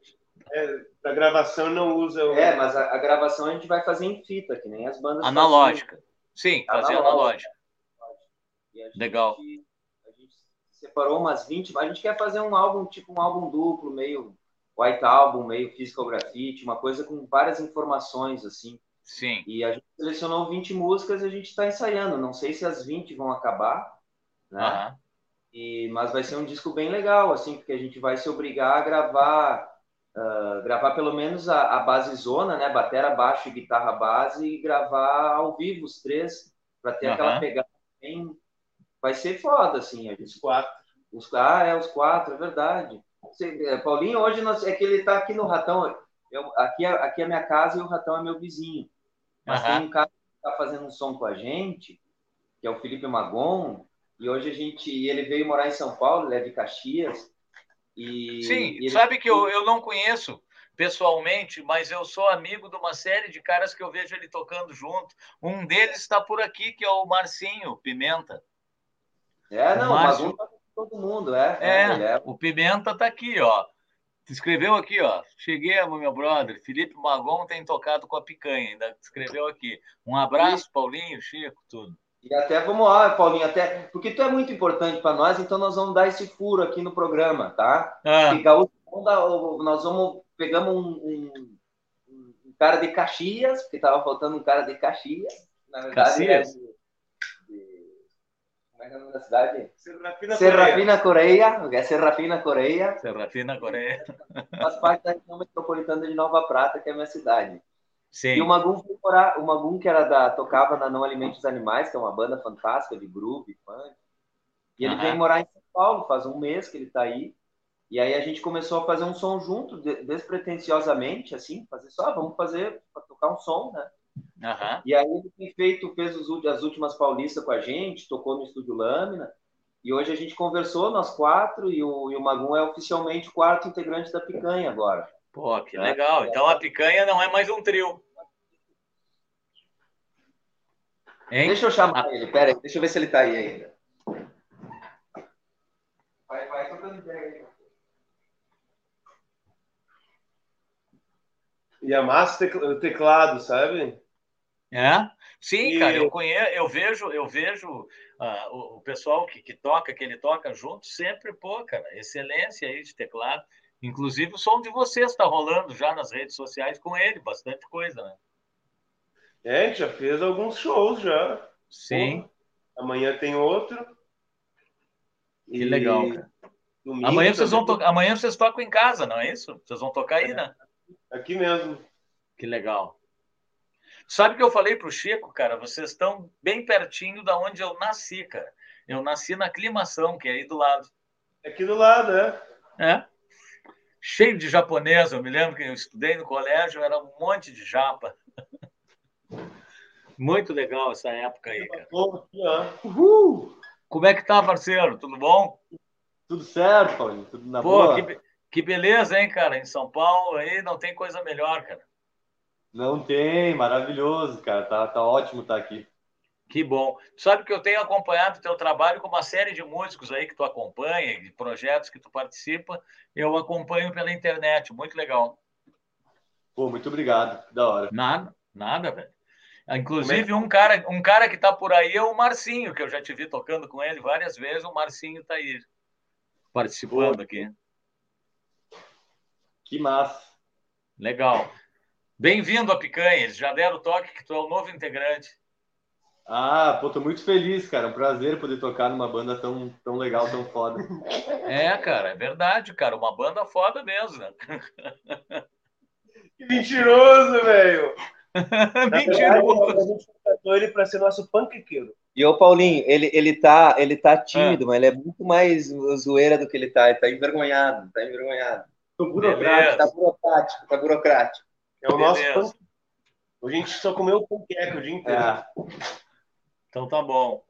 É, a gravação não usa o... É, mas a, a, gravação a gente vai fazer em fita, que nem as bandas. Analógica. Faziam. Sim, fazer analógica. analógica. Legal. A gente separou umas 20, a gente quer fazer um álbum, tipo um álbum duplo, meio white album, meio physical graffiti, uma coisa com várias informações, assim. Sim. E a gente selecionou 20 músicas e a gente está ensaiando. Não sei se as 20 vão acabar, né? Uhum. E, mas vai ser um disco bem legal, assim, porque a gente vai se obrigar a gravar, uh, gravar pelo menos a, a base zona, né, batera, baixo e guitarra base, e gravar ao vivo os três, para ter uhum. aquela pegada bem... Vai ser foda, assim. Gente... Os quatro. Os, ah, é, os quatro, é verdade. Você, é, Paulinho, hoje nós, é que ele está aqui no Ratão, eu, aqui, é, aqui é a minha casa e o Ratão é meu vizinho. Mas uhum. tem um cara que está fazendo um som com a gente, que é o Felipe Magon, e hoje a gente. Ele veio morar em São Paulo, ele é de Caxias. E, Sim, e ele... sabe que eu, eu não conheço pessoalmente, mas eu sou amigo de uma série de caras que eu vejo ele tocando junto. Um deles está por aqui, que é o Marcinho Pimenta. É, não, o Márcio... tá todo mundo, é. É, é, o Pimenta está aqui, ó. Escreveu aqui, ó. Cheguei, meu brother. Felipe Magon tem tocado com a picanha, ainda escreveu aqui. Um abraço, Paulinho, Chico, tudo. E até vamos lá, Paulinho, até porque tu é muito importante para nós, então nós vamos dar esse furo aqui no programa, tá? Ah. nós vamos pegamos um, um, um, cara de Caxias, porque estava faltando um cara de Caxias. Na verdade, Caxias? É de, de, como é que é o nome da cidade? Serrafina, Serrafina Coreia. Coreia. É Serrafina Coreia. Serrafina Coreia. Faz parte da região metropolitana de Nova Prata, que é a minha cidade. Sim. E o Magum foi morar, o Magum que era da tocava na Não Alimente os Animais, que é uma banda fantástica de groove, funk. E ele uhum. veio morar em São Paulo, faz um mês que ele está aí. E aí a gente começou a fazer um som junto, despretensiosamente, assim, fazer só, ah, vamos fazer, para tocar um som, né? Uhum. E aí ele tem feito, fez as últimas paulistas com a gente, tocou no estúdio Lâmina. E hoje a gente conversou, nós quatro, e o, e o Magum é oficialmente o quarto integrante da Picanha agora. Pô, que legal. Então a picanha não é mais um trio. Hein? Deixa eu chamar ah. ele, pera aí, deixa eu ver se ele tá aí ainda. Vai, vai tocando ideia aí. E a massa o teclado, sabe? É? Sim, e... cara, eu conheço, eu vejo, eu vejo uh, o, o, pessoal que, que toca, que ele toca junto, sempre, pô, cara, excelência aí de teclado. Inclusive, o som de vocês está rolando já nas redes sociais com ele, bastante coisa, né? É, a gente já fez alguns shows já. Sim. Pô, amanhã tem outro. Que e... legal, cara. amanhã vocês, vão to... amanhã vocês tocam em casa, não é isso? Vocês vão tocar aí, é. né? Aqui mesmo. Que legal. Sabe que eu falei para o Chico, cara? Vocês estão bem pertinho da onde eu nasci, cara. Eu nasci na Aclimação, que é aí do lado. Aqui do lado, é. É cheio de japonês. Eu me lembro que eu estudei no colégio, era um monte de japa. Muito legal essa época aí, cara. Uhul! Como é que tá, parceiro? Tudo bom? Tudo certo, Paulinho. Tudo na Pô, boa. Que, que beleza, hein, cara? Em São Paulo aí não tem coisa melhor, cara. Não tem, maravilhoso, cara. Tá, tá ótimo estar tá aqui. Que bom. Sabe que eu tenho acompanhado o teu trabalho com uma série de músicos aí que tu acompanha, de projetos que tu participa. Eu acompanho pela internet. Muito legal. Pô, muito obrigado. Da hora. Nada, nada, velho. Inclusive, um cara, um cara que está por aí é o Marcinho, que eu já te vi tocando com ele várias vezes. O Marcinho está aí participando Pô, aqui. Que massa. Legal. Bem-vindo a Picanha. Eles já deram o toque que tu é o novo integrante. Ah, pô, tô muito feliz, cara. É um prazer poder tocar numa banda tão, tão legal, tão foda. É, cara, é verdade, cara. Uma banda foda mesmo, né? Que mentiroso, velho! mentiroso. a gente contratou ele para ser nosso panquequeiro. E o Paulinho, ele, ele, tá, ele tá tímido, é. mas ele é muito mais zoeira do que ele tá. Ele tá envergonhado, tá envergonhado. Tô burocrático, tá burocrático, tá burocrático. É o Beleza. nosso panquequeiro. A gente só comeu panqueca o dia inteiro. É. Então tá bom.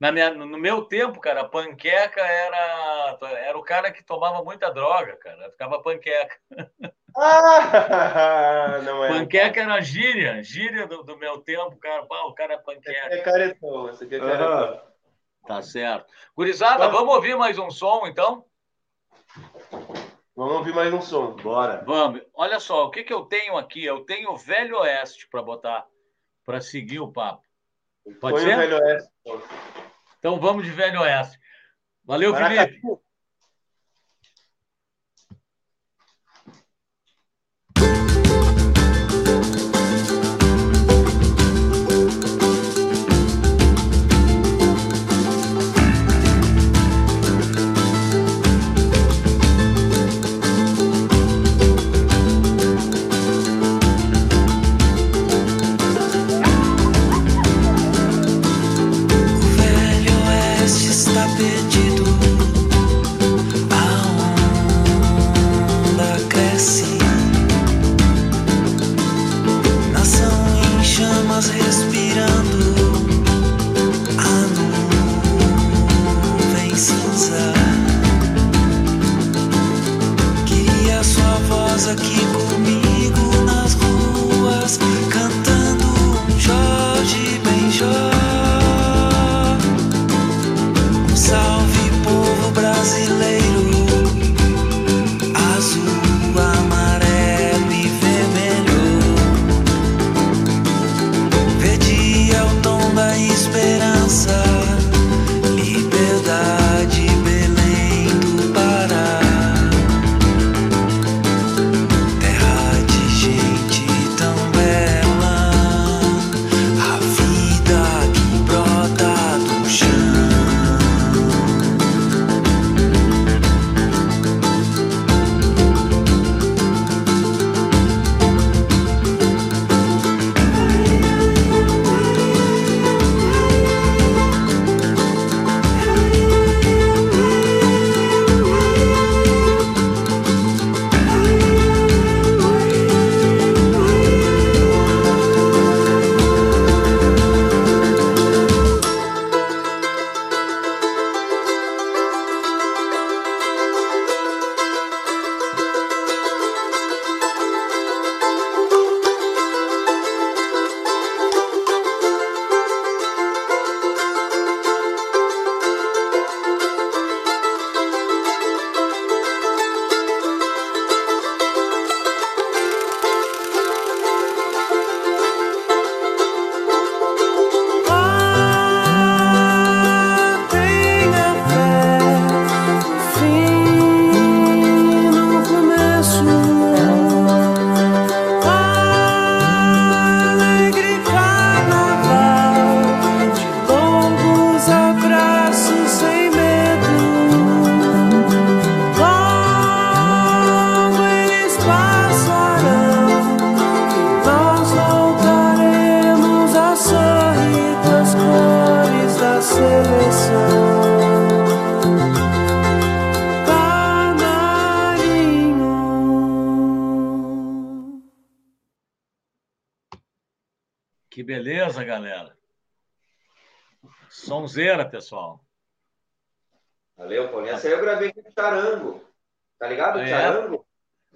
Na minha, no meu tempo, cara, panqueca era, era o cara que tomava muita droga, cara. Ficava panqueca. Ah, não é. Panqueca era gíria, gíria do, do meu tempo, cara. Pá, o cara é panqueca. É caretão, esse aqui é caretão. Uhum. Tá certo. Gurizada, vamos... vamos ouvir mais um som, então? Vamos ouvir mais um som, bora. Vamos. Olha só, o que, que eu tenho aqui? Eu tenho Velho Oeste para botar, para seguir o papo. Pode Põe ser? Velho Oeste. Então vamos de Velho Oeste. Valeu, Maracatu. Felipe. Que beleza, galera. Sonzeira, pessoal. Valeu, Paulinho. Essa aí eu gravei com o Charango. Tá ligado? É. Charango?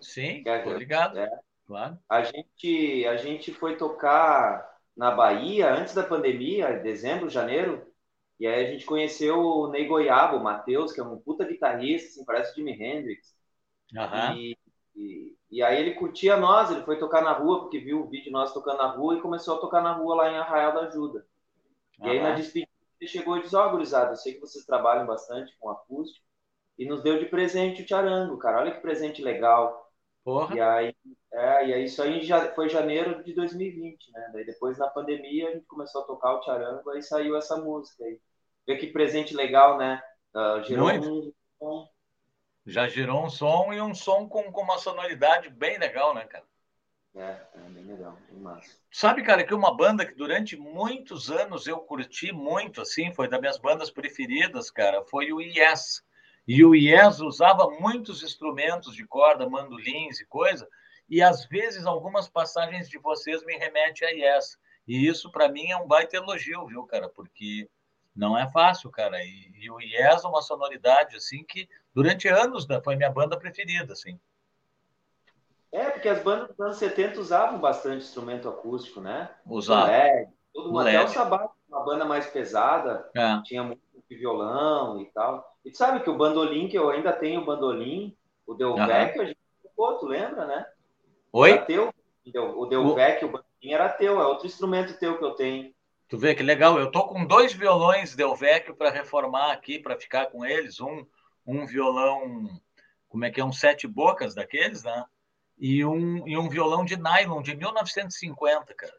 Sim, tô ligado. É. Claro. A gente, a gente foi tocar na Bahia antes da pandemia, dezembro, janeiro, e aí a gente conheceu o Ney Goiabo, o Matheus, que é um puta guitarrista, assim, parece Jimi Hendrix. Uhum. E, e, e, aí ele curtia nós, ele foi tocar na rua, porque viu o vídeo nós tocando na rua e começou a tocar na rua lá em Arraial da Ajuda. E aí na despedida ele chegou e disse, ó, oh, gurizada, eu sei que vocês trabalham bastante com acústico, e nos deu de presente o Tiarango, cara, olha que presente legal. Porra. E aí, é, e aí isso aí já foi janeiro de 2020, né? Daí depois na pandemia a gente começou a tocar o Tiarango, aí saiu essa música aí. Vê que presente legal, né? Uh, gerou Muito. um, Já gerou um som e um som com, com uma sonoridade bem legal, né, cara? É, é bem legal, bem massa. Sabe, cara, que uma banda que durante muitos anos eu curti muito, assim, foi das minhas bandas preferidas, cara, foi o Yes. E o Yes usava muitos instrumentos de corda, mandolins e coisa, e às vezes algumas passagens de vocês me remetem a Yes. E isso, para mim, é um baita elogio, viu, cara? Porque não é fácil, cara. E, e o Yes é uma sonoridade, assim, que durante anos né, foi minha banda preferida, assim. É, porque as bandas dos anos 70 usavam bastante instrumento acústico, né? Usavam. todo mundo, até o Sabá, uma banda mais pesada, é. tinha muito violão e tal. E tu sabe que o bandolim, que eu ainda tenho o bandolim, o Delvec, uhum. a gente tocou, tu lembra, né? Oi? Era teu. O Delvec, o... o bandolim era teu, é outro instrumento teu que eu tenho. Tu vê que legal. Eu tô com dois violões Delvecchio para reformar aqui, para ficar com eles. Um, um violão, como é que é? Um sete bocas daqueles, né? E um, e um violão de nylon de 1950, cara.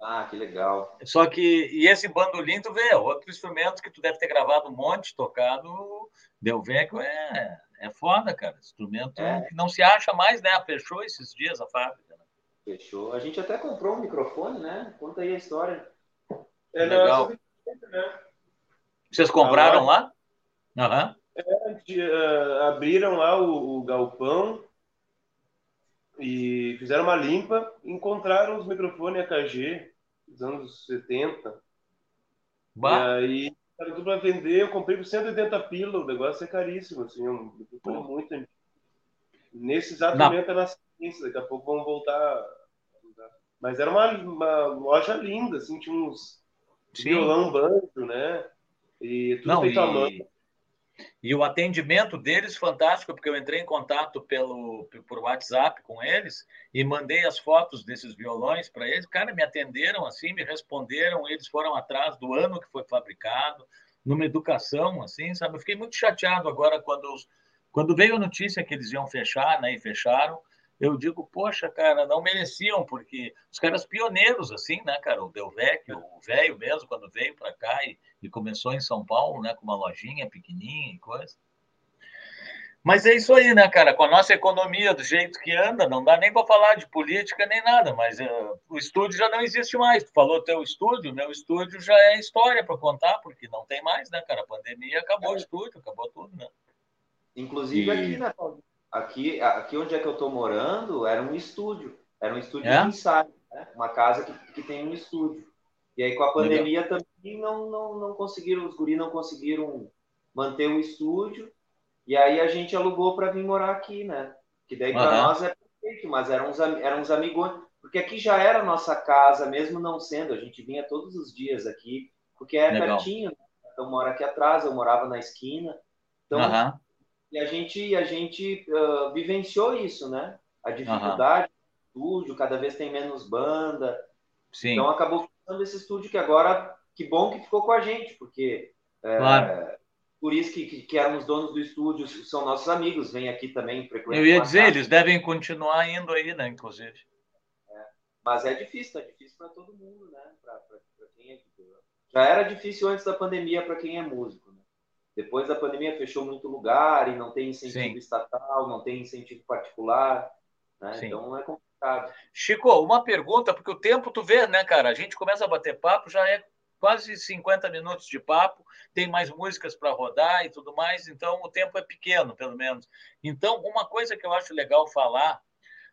Ah, que legal. Só que, e esse bandolim, tu vê, outro instrumento que tu deve ter gravado um monte, tocado, Delvecchio é, é foda, cara. Instrumento é. que não se acha mais, né? Fechou esses dias a fábrica. Né? Fechou. A gente até comprou um microfone, né? Conta aí a história. É, Legal. Né? Vocês compraram lá? É, uh, abriram lá o, o, galpão e fizeram uma limpa, encontraram os microfones AKG dos anos 70. Bah. E aí, era tudo para vender, eu comprei por 180 pila, o negócio é caríssimo, assim, é um microfone muito antigo. Nesse exato Não. momento é na ciência, daqui a pouco vão voltar. Mas era uma, uma loja linda, assim, tinha uns Sim. violão, banjo, né? E tudo Não, feito e... à mão. E o atendimento deles fantástico, porque eu entrei em contato pelo por WhatsApp com eles e mandei as fotos desses violões para eles. Cara, me atenderam assim, me responderam, eles foram atrás do ano que foi fabricado, numa educação assim, sabe? Eu fiquei muito chateado agora quando quando veio a notícia que eles iam fechar, né, e fecharam eu digo, poxa, cara, não mereciam, porque os caras pioneiros, assim, né, cara? O Delvec, o velho mesmo, quando veio para cá e, e, começou em São Paulo, né, com uma lojinha pequenininha e coisa. Mas é isso aí, né, cara? Com a nossa economia do jeito que anda, não dá nem para falar de política nem nada, mas uh, o estúdio já não existe mais. Tu falou teu estúdio, meu estúdio já é história para contar, porque não tem mais, né, cara? A pandemia acabou o estúdio, acabou tudo, né? Inclusive e... aqui, né, Paulo? Aqui, aqui onde é que eu estou morando era um estúdio, era um estúdio é? de ensaio, né? uma casa que, que tem um estúdio. E aí com a pandemia Legal. também não, não, não conseguiram, os guris não conseguiram manter o estúdio, e aí a gente alugou para vir morar aqui, né? Que daí para uhum. nós é perfeito, mas eram uns, eram uns amigos, porque aqui já era nossa casa, mesmo não sendo, a gente vinha todos os dias aqui, porque é Legal. pertinho, né? então mora aqui atrás, eu morava na esquina, então uhum. E a gente, a gente uh, vivenciou isso, né? A dificuldade uhum. do estúdio, cada vez tem menos banda. Sim. Então acabou ficando esse estúdio que agora, que bom que ficou com a gente, porque é, claro. por isso que, que, que éramos donos do estúdio, são nossos amigos, vêm aqui também. Eu ia dizer, casa. eles devem continuar indo aí, né, inclusive. É. Mas é difícil, é difícil para todo mundo, né? Pra, pra, pra quem é... Já era difícil antes da pandemia para quem é músico. Depois da pandemia fechou muito lugar e não tem incentivo Sim. estatal, não tem incentivo particular, né? Então é complicado. Chico, uma pergunta, porque o tempo tu vê, né, cara? A gente começa a bater papo, já é quase 50 minutos de papo, tem mais músicas para rodar e tudo mais, então o tempo é pequeno, pelo menos. Então, uma coisa que eu acho legal falar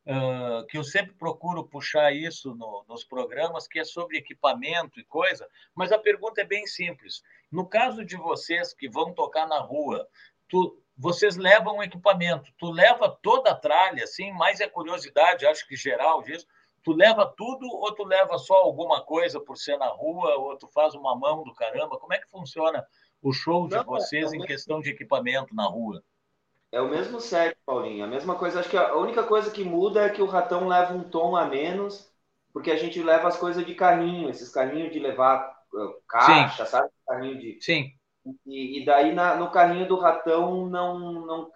uh, que eu sempre procuro puxar isso no, nos programas, que é sobre equipamento e coisa, mas a pergunta é bem simples. No caso de vocês que vão tocar na rua, tu, vocês levam equipamento, tu leva toda a tralha, assim, mais é curiosidade, acho que geral disso, tu leva tudo ou tu leva só alguma coisa por ser na rua, ou tu faz uma mão do caramba? Como é que funciona o show de Não, vocês em questão de equipamento na rua? É o mesmo set, Paulinho. A mesma coisa. Acho que a única coisa que muda é que o ratão leva um tom a menos, porque a gente leva as coisas de carrinho, esses carrinhos de levar uh, caixa, Sim. sabe? Carrinho de. Sim. E, e daí na, no carrinho do ratão não, não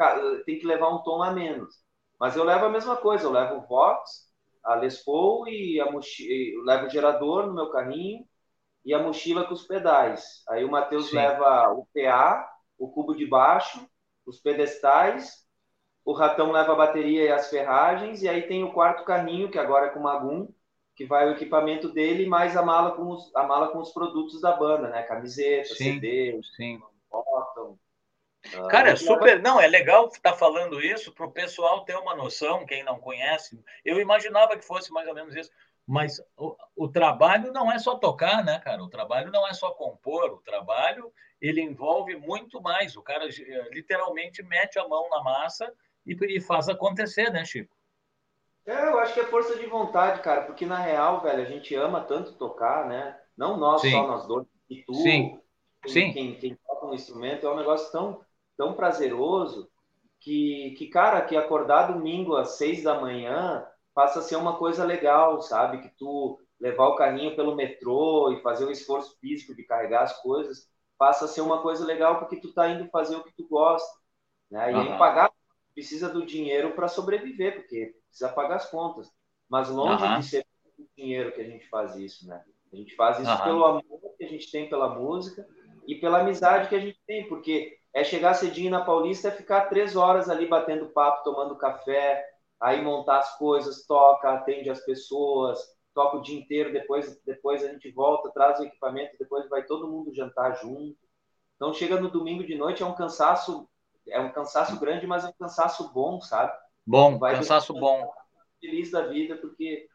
tem que levar um tom a menos. Mas eu levo a mesma coisa. Eu levo o Vox, a Les Paul e a mochila, levo o gerador no meu carrinho e a mochila com os pedais. Aí o Matheus leva o PA, o cubo de baixo os pedestais, o ratão leva a bateria e as ferragens, e aí tem o quarto carrinho, que agora é com o Magum, que vai o equipamento dele, mais a mala com os, a mala com os produtos da banda, né? Camiseta, sim, CD, sim. bottom. Ah, Cara, super. Não, é legal estar tá falando isso para o pessoal ter uma noção, quem não conhece. Eu imaginava que fosse mais ou menos isso. Mas o, o, trabalho não é só tocar, né, cara? O trabalho não é só compor, o trabalho ele envolve muito mais. O cara eh, literalmente mete a mão na massa e, e faz acontecer, né, Chico? É, eu acho que é força de vontade, cara, porque na real, velho, a gente ama tanto tocar, né? Não nós, Sim. só nós dois, e tu, Sim. Quem, Sim. Quem, quem toca um instrumento, é um negócio tão, tão prazeroso que, que, cara, que acordar domingo às seis da manhã passa a ser uma coisa legal, sabe? Que tu levar o carrinho pelo metrô e fazer o esforço físico de carregar as coisas passa a ser uma coisa legal porque tu tá indo fazer o que tu gosta, né? E uhum. aí pagar precisa do dinheiro para sobreviver, porque precisa pagar as contas. Mas longe uhum. de ser o dinheiro que a gente faz isso, né? A gente faz isso uhum. pelo amor que a gente tem pela música e pela amizade que a gente tem, porque é chegar cedinho na Paulista e ficar três horas ali batendo papo, tomando café, aí montar as coisas, toca, atende as pessoas, toca o dia inteiro, depois, depois a gente volta, traz o equipamento, depois vai todo mundo jantar junto. Então chega no domingo de noite, é um cansaço, é um cansaço grande, mas é um cansaço bom, sabe? Bom, vai cansaço bom. Feliz da vida, porque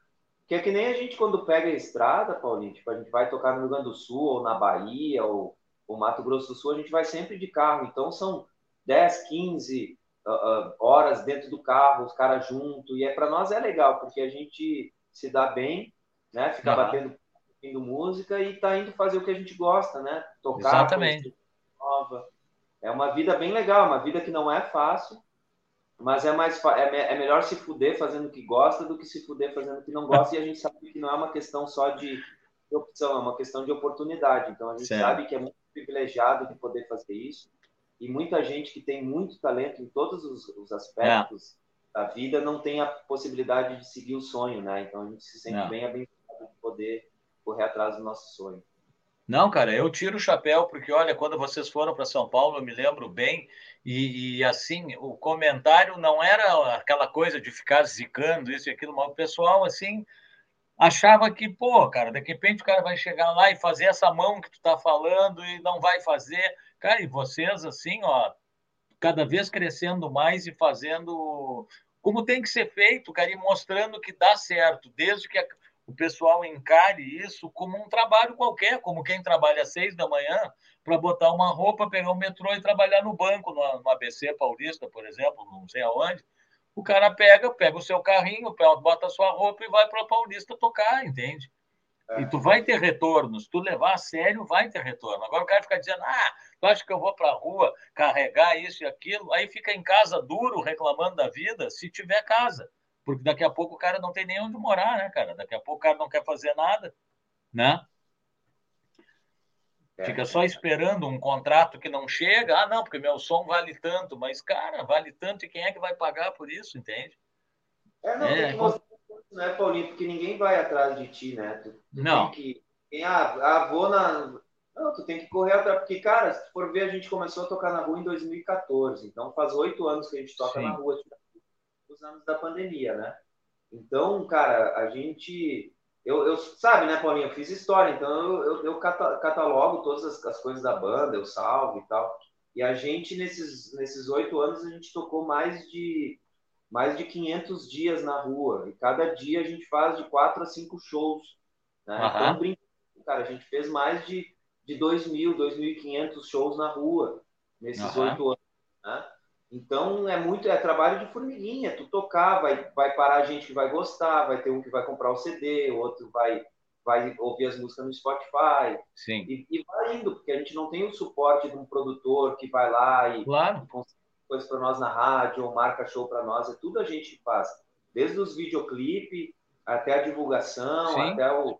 que é que nem a gente quando pega a estrada, Paulinho, tipo, a gente vai tocar no Rio Grande do Sul, ou na Bahia, ou, ou Mato Grosso do Sul, a gente vai sempre de carro, então são 10, 15, uh, horas dentro do carro, os caras juntos, e é para nós é legal, porque a gente se dá bem, né? Fica uhum. batendo ouvindo música e tá indo fazer o que a gente gosta, né? Tocar, Exatamente. nova. É uma vida bem legal, uma vida que não é fácil, mas é mais é, é melhor se fuder fazendo o que gosta do que se fuder fazendo o que não gosta, e a gente sabe que não é uma questão só de opção, é uma questão de oportunidade. Então a gente certo. sabe que é muito privilegiado de poder fazer isso e muita gente que tem muito talento em todos os, os aspectos é. da vida não tem a possibilidade de seguir o sonho, né? Então a gente se sente não. bem abençoado de poder correr atrás do nosso sonho. Não, cara, eu tiro o chapéu porque, olha, quando vocês foram para São Paulo, eu me lembro bem, e, e, assim, o comentário não era aquela coisa de ficar zicando isso e aquilo, mas o pessoal, assim, achava que, pô, cara, de repente o cara vai chegar lá e fazer essa mão que tu tá falando e não vai fazer. Cara, e vocês, assim, ó, cada vez crescendo mais e fazendo como tem que ser feito, cara, e mostrando que dá certo, desde que a, o pessoal encare isso como um trabalho qualquer, como quem trabalha às seis da manhã para botar uma roupa, pegar o metrô e trabalhar no banco, no, no ABC Paulista, por exemplo, não sei aonde. O cara pega, pega o seu carrinho, bota a sua roupa e vai para a Paulista tocar, entende? É. E tu vai ter retornos. Tu levar a sério, vai ter retorno. Agora o cara fica dizendo, ah, tu acha que eu vou para a rua carregar isso e aquilo? Aí fica em casa duro reclamando da vida, se tiver casa. Porque daqui a pouco o cara não tem nem onde morar, né, cara? Daqui a pouco o cara não quer fazer nada, né? É. Fica só esperando um contrato que não chega. Ah, não, porque meu som vale tanto. Mas, cara, vale tanto e quem é que vai pagar por isso, entende? É, não, é, tem que mostrar né, Paulinho? Porque ninguém vai atrás de ti, né? Tu, tu não. Tem que, ah, ah, vou na. Não, tu tem que correr atrás. Porque, cara, se for ver, a gente começou a tocar na rua em 2014. Então, faz oito anos que a gente toca Sim. na rua, tipo, os anos da pandemia, né? Então, cara, a gente. Eu, eu, sabe, né, Paulinho? Eu fiz história, então eu, eu, eu catalogo todas as, as, coisas da banda, eu salvo e tal. E a gente, nesses, nesses oito anos, a gente tocou mais de mais de 500 dias na rua. E cada dia a gente faz de quatro a cinco shows. Né? Uhum. Então, cara, a gente fez mais de, de 2.000, 2.500 shows na rua nesses oito uhum. anos. Né? Então, é muito, é trabalho de formiguinha. Tu tocar, vai, vai parar gente que vai gostar, vai ter um que vai comprar o CD, outro vai vai ouvir as músicas no Spotify. Sim. E, e vai indo, porque a gente não tem o suporte de um produtor que vai lá e claro. coisas para nós na rádio, ou marca show para nós, é tudo a gente faz. Desde os videoclipes até a divulgação, Sim. até o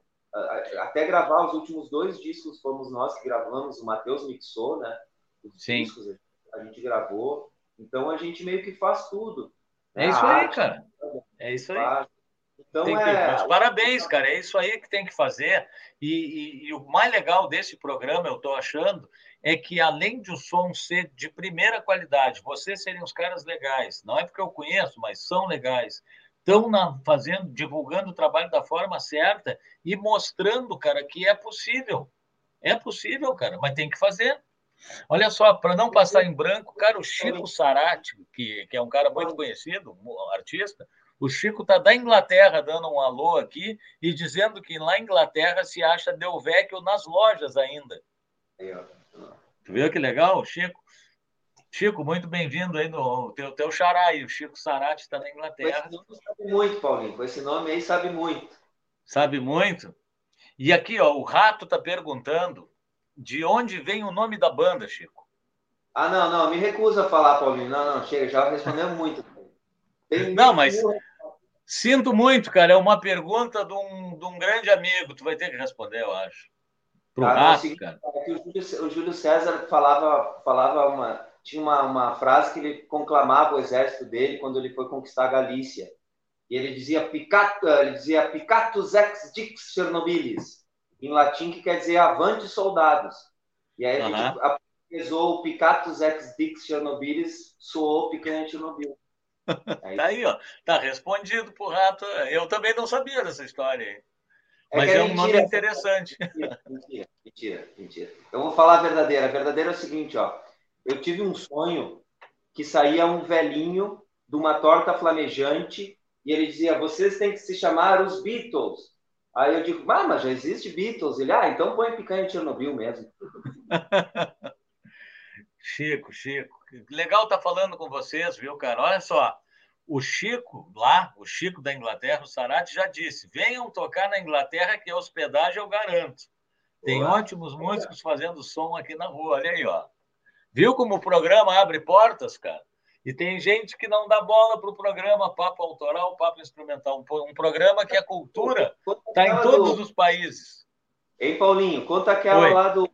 até gravar os últimos dois discos fomos nós que gravamos, o Matheus mixou, né? Os Sim. discos a gente gravou. Então a gente meio que faz tudo. É isso aí, cara. É isso aí. Então, tem é... Que... Parabéns, cara. É isso aí que tem que fazer. E, e, e o mais legal desse programa, eu estou achando, é que além de o som ser de primeira qualidade, vocês serem os caras legais, não é porque eu conheço, mas são legais, estão fazendo, divulgando o trabalho da forma certa e mostrando, cara, que é possível. É possível, cara, mas tem que fazer. Olha só, para não passar em branco, cara, o Chico Sarati, que, que é um cara muito conhecido, artista, o Chico está da Inglaterra dando um alô aqui e dizendo que lá em Inglaterra se acha Del Vecchio nas lojas ainda. Tu viu que legal, Chico? Chico, muito bem-vindo aí no teu, teu xará aí. O Chico Sarati está na Inglaterra. Com esse nome sabe muito, Paulinho. Com esse nome aí sabe muito. Sabe muito? E aqui, ó, o Rato está perguntando de onde vem o nome da banda, Chico. Ah, não, não, me recusa a falar, Paulinho. Não, não, chega, já respondeu muito. Tem não, mas sinto muito, cara. É uma pergunta de um, de um grande amigo. Tu vai ter que responder, eu acho. Pro ah, rato, seguinte, cara. É o, Júlio, o, Júlio, César falava, falava uma, tinha uma, uma frase que ele conclamava o exército dele quando ele foi conquistar a Galícia. E ele dizia picato, ele dizia picatus ex dix Chernobylis, em latim que quer dizer avante soldados. E aí a uhum. gente apesou o picatus ex dix Chernobylis, soou picanha Chernobyl. Aí... tá aí, ó. Tá respondido pro rato. Eu também não sabia dessa história aí. É Mas é, é um mentira, nome interessante. Mentira, mentira, mentira, mentira. Eu vou falar a verdadeira. A verdadeira é o seguinte, ó. Eu tive um sonho que saía um velhinho de uma torta flamejante e ele dizia: "Vocês têm que se chamar os Beatles". Aí eu digo: "Ah, mas já existe Beatles". Ele: "Ah, então põe picanha de Chernobyl mesmo". Chico, Chico. Legal estar tá falando com vocês, viu, cara? Olha só. O Chico, lá, o Chico da Inglaterra, o Sarati, já disse: venham tocar na Inglaterra, que a hospedagem eu garanto. Tem ótimos músicos fazendo som aqui na rua. Olha aí, ó. Viu como o programa abre portas, cara? E tem gente que não dá bola para o programa Papo Autoral, Papo Instrumental. Um, programa que a cultura está em todos os países. Ei, Paulinho, conta aquela Oi. lá do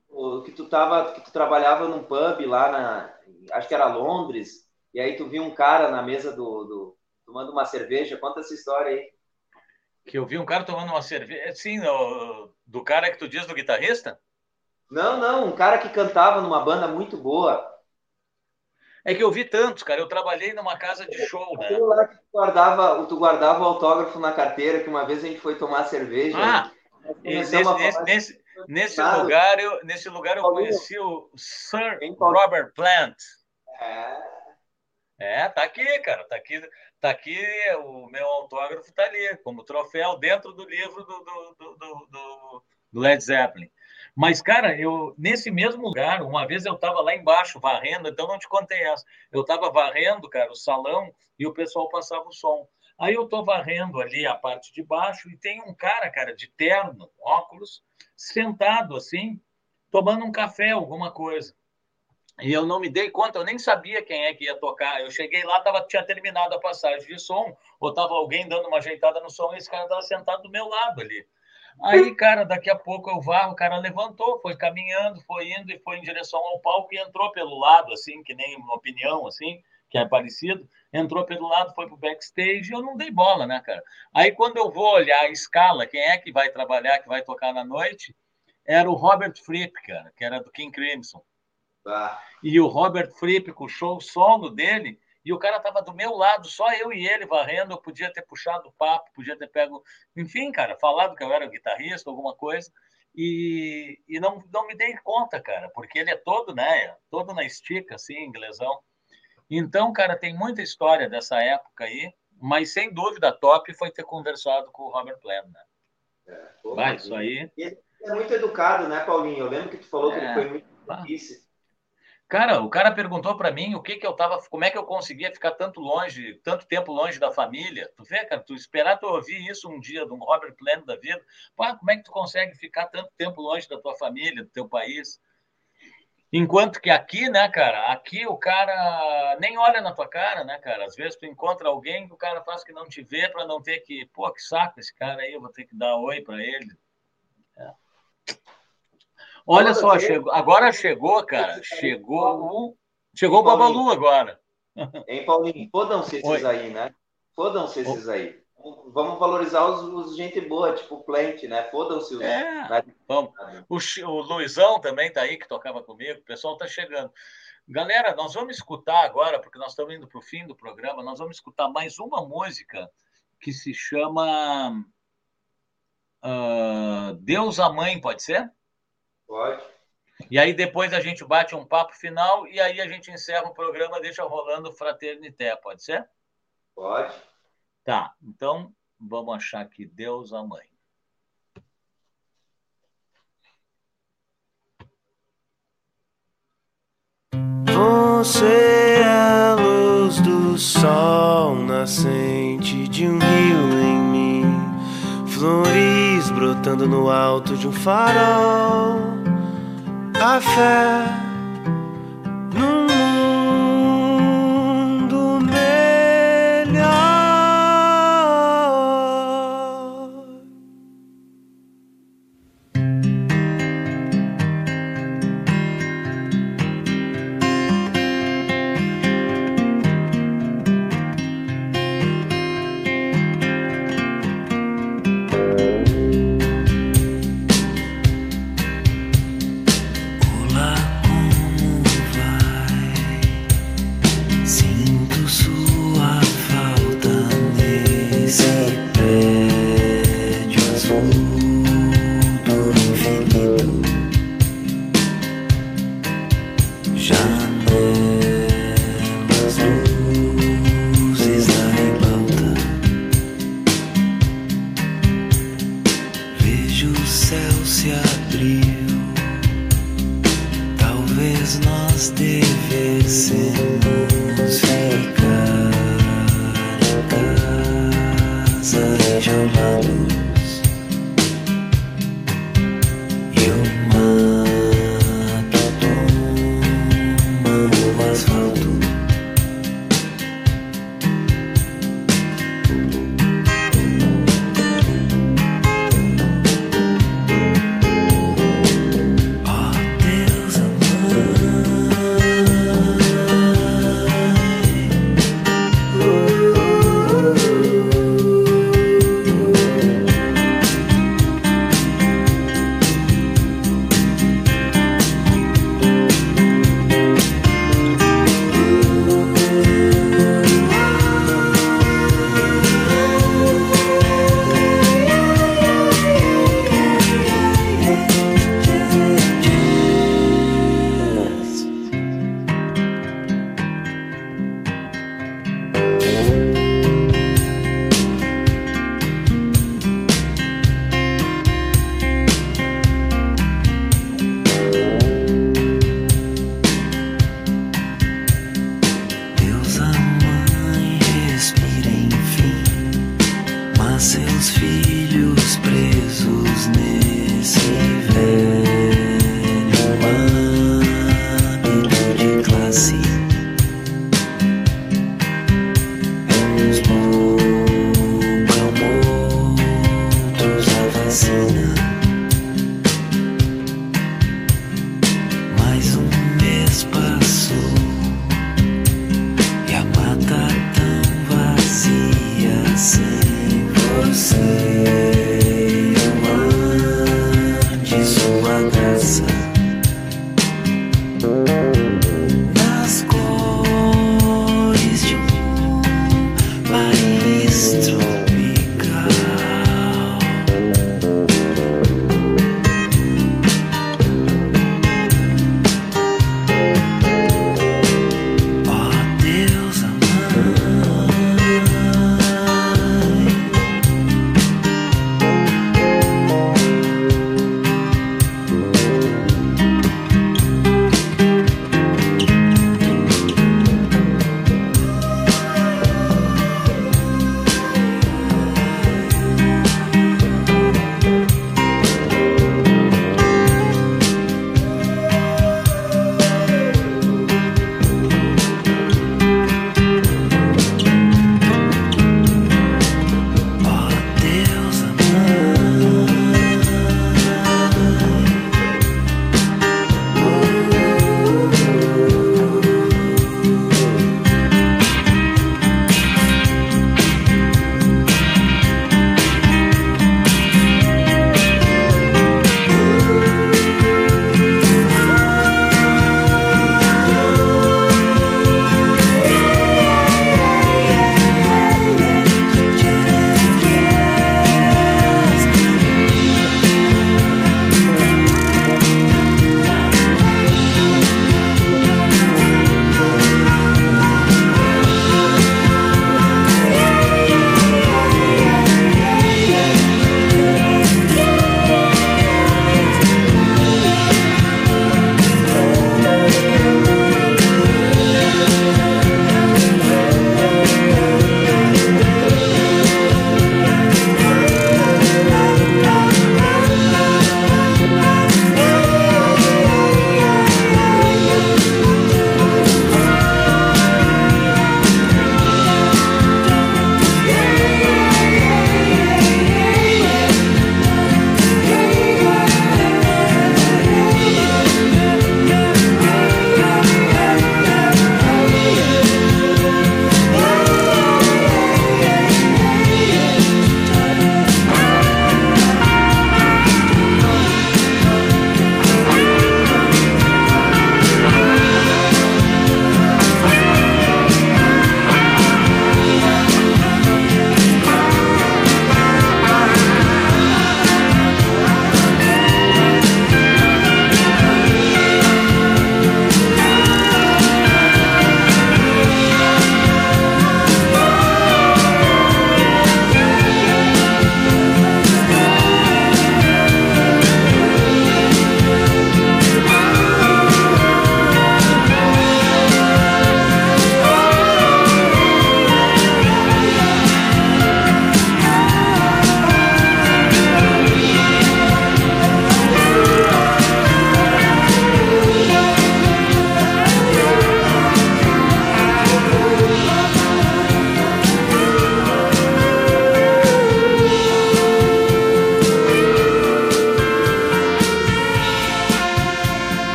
que tu tava, que tu trabalhava num pub lá na, acho que era Londres, e aí tu viu um cara na mesa do, do tomando uma cerveja. Conta essa história aí. Que eu vi um cara tomando uma cerveja, sim, do, do cara que tu diz do guitarrista? Não, não, um cara que cantava numa banda muito boa. É que eu vi tantos, cara. Eu trabalhei numa casa de show, né? lá que tu guardava, tu guardava o autógrafo na carteira, que uma vez a gente foi tomar cerveja. Ah, Nesse, nesse, nesse, nesse, lugar eu, nesse lugar eu conheci o Sir Robert Plant. É. É, tá aqui, cara. Tá aqui, tá aqui o meu autógrafo tá ali, como troféu dentro do livro do, do, do, do, do Led Zeppelin. Mas, cara, eu nesse mesmo lugar, uma vez eu estava lá embaixo varrendo, então não te contei essa. Eu estava varrendo, cara, o salão e o pessoal passava o som. Aí eu estou varrendo ali a parte de baixo e tem um cara, cara, de terno, óculos, sentado assim, tomando um café, alguma coisa. E eu não me dei conta, eu nem sabia quem é que ia tocar. Eu cheguei lá, tava, tinha terminado a passagem de som, ou estava alguém dando uma ajeitada no som, e esse cara estava sentado do meu lado ali. Aí, cara, daqui a pouco eu varro, o cara levantou, foi caminhando, foi indo e foi em direção ao palco e entrou pelo lado, assim, que nem uma opinião, assim, que é parecido, entrou pelo lado, foi pro backstage, e eu não dei bola, né, cara? Aí quando eu vou olhar a escala, quem é que vai trabalhar, que vai tocar na noite, era o Robert Fripp, cara, que era do King Crimson. Ah. E o Robert Fripp, com o show solo dele, e o cara estava do meu lado, só eu e ele varrendo, eu podia ter puxado o papo, podia ter pego, enfim, cara, falado que eu era guitarrista, alguma coisa, e, e não, não me dei conta, cara, porque ele é todo, né, todo na estica, assim, inglesão. Então, cara, tem muita história dessa época aí, mas sem dúvida top foi ter conversado com o Robert Plant, né? É, Vai, isso aí. Ele é muito educado, né, Paulinho? Eu lembro que tu falou é, que ele é. foi muito difícil. Cara, o cara perguntou para mim o que que eu tava, como é que eu conseguia ficar tanto longe, tanto tempo longe da família. Tu vê, cara, tu esperar tu ouvir isso um dia de um Robert Plant da vida, como é que tu consegue ficar tanto tempo longe da tua família, do teu país? Enquanto que aqui, né, cara, aqui o cara nem olha na tua cara, né, cara? Às vezes tu encontra alguém que o cara faz que não te vê para não ter que, pô, que saco esse cara aí, eu vou ter que dar oi para ele. É. Olha só, chegou, agora chegou, cara, chegou o chegou o Babalu agora. Hein, Paulinho? Fodam-se esses Oi. aí, né? Fodam-se esses aí. Vamos valorizar os, os, gente boa, tipo o Plant, né? Fodam-se os. É, né? vamos. O, o Luizão também tá aí, que tocava comigo. O pessoal tá chegando. Galera, nós vamos escutar agora, porque nós estamos indo para o fim do programa, nós vamos escutar mais uma música que se chama uh, Deus a Mãe, pode ser? Pode. E aí depois a gente bate um papo final e aí a gente encerra o programa, deixa rolando Fraternité, pode ser? Pode. Tá, então vamos achar aqui Deus a Mãe. Você é a luz do sol nascente de um rio em mim, flores brotando no alto de um farol a fé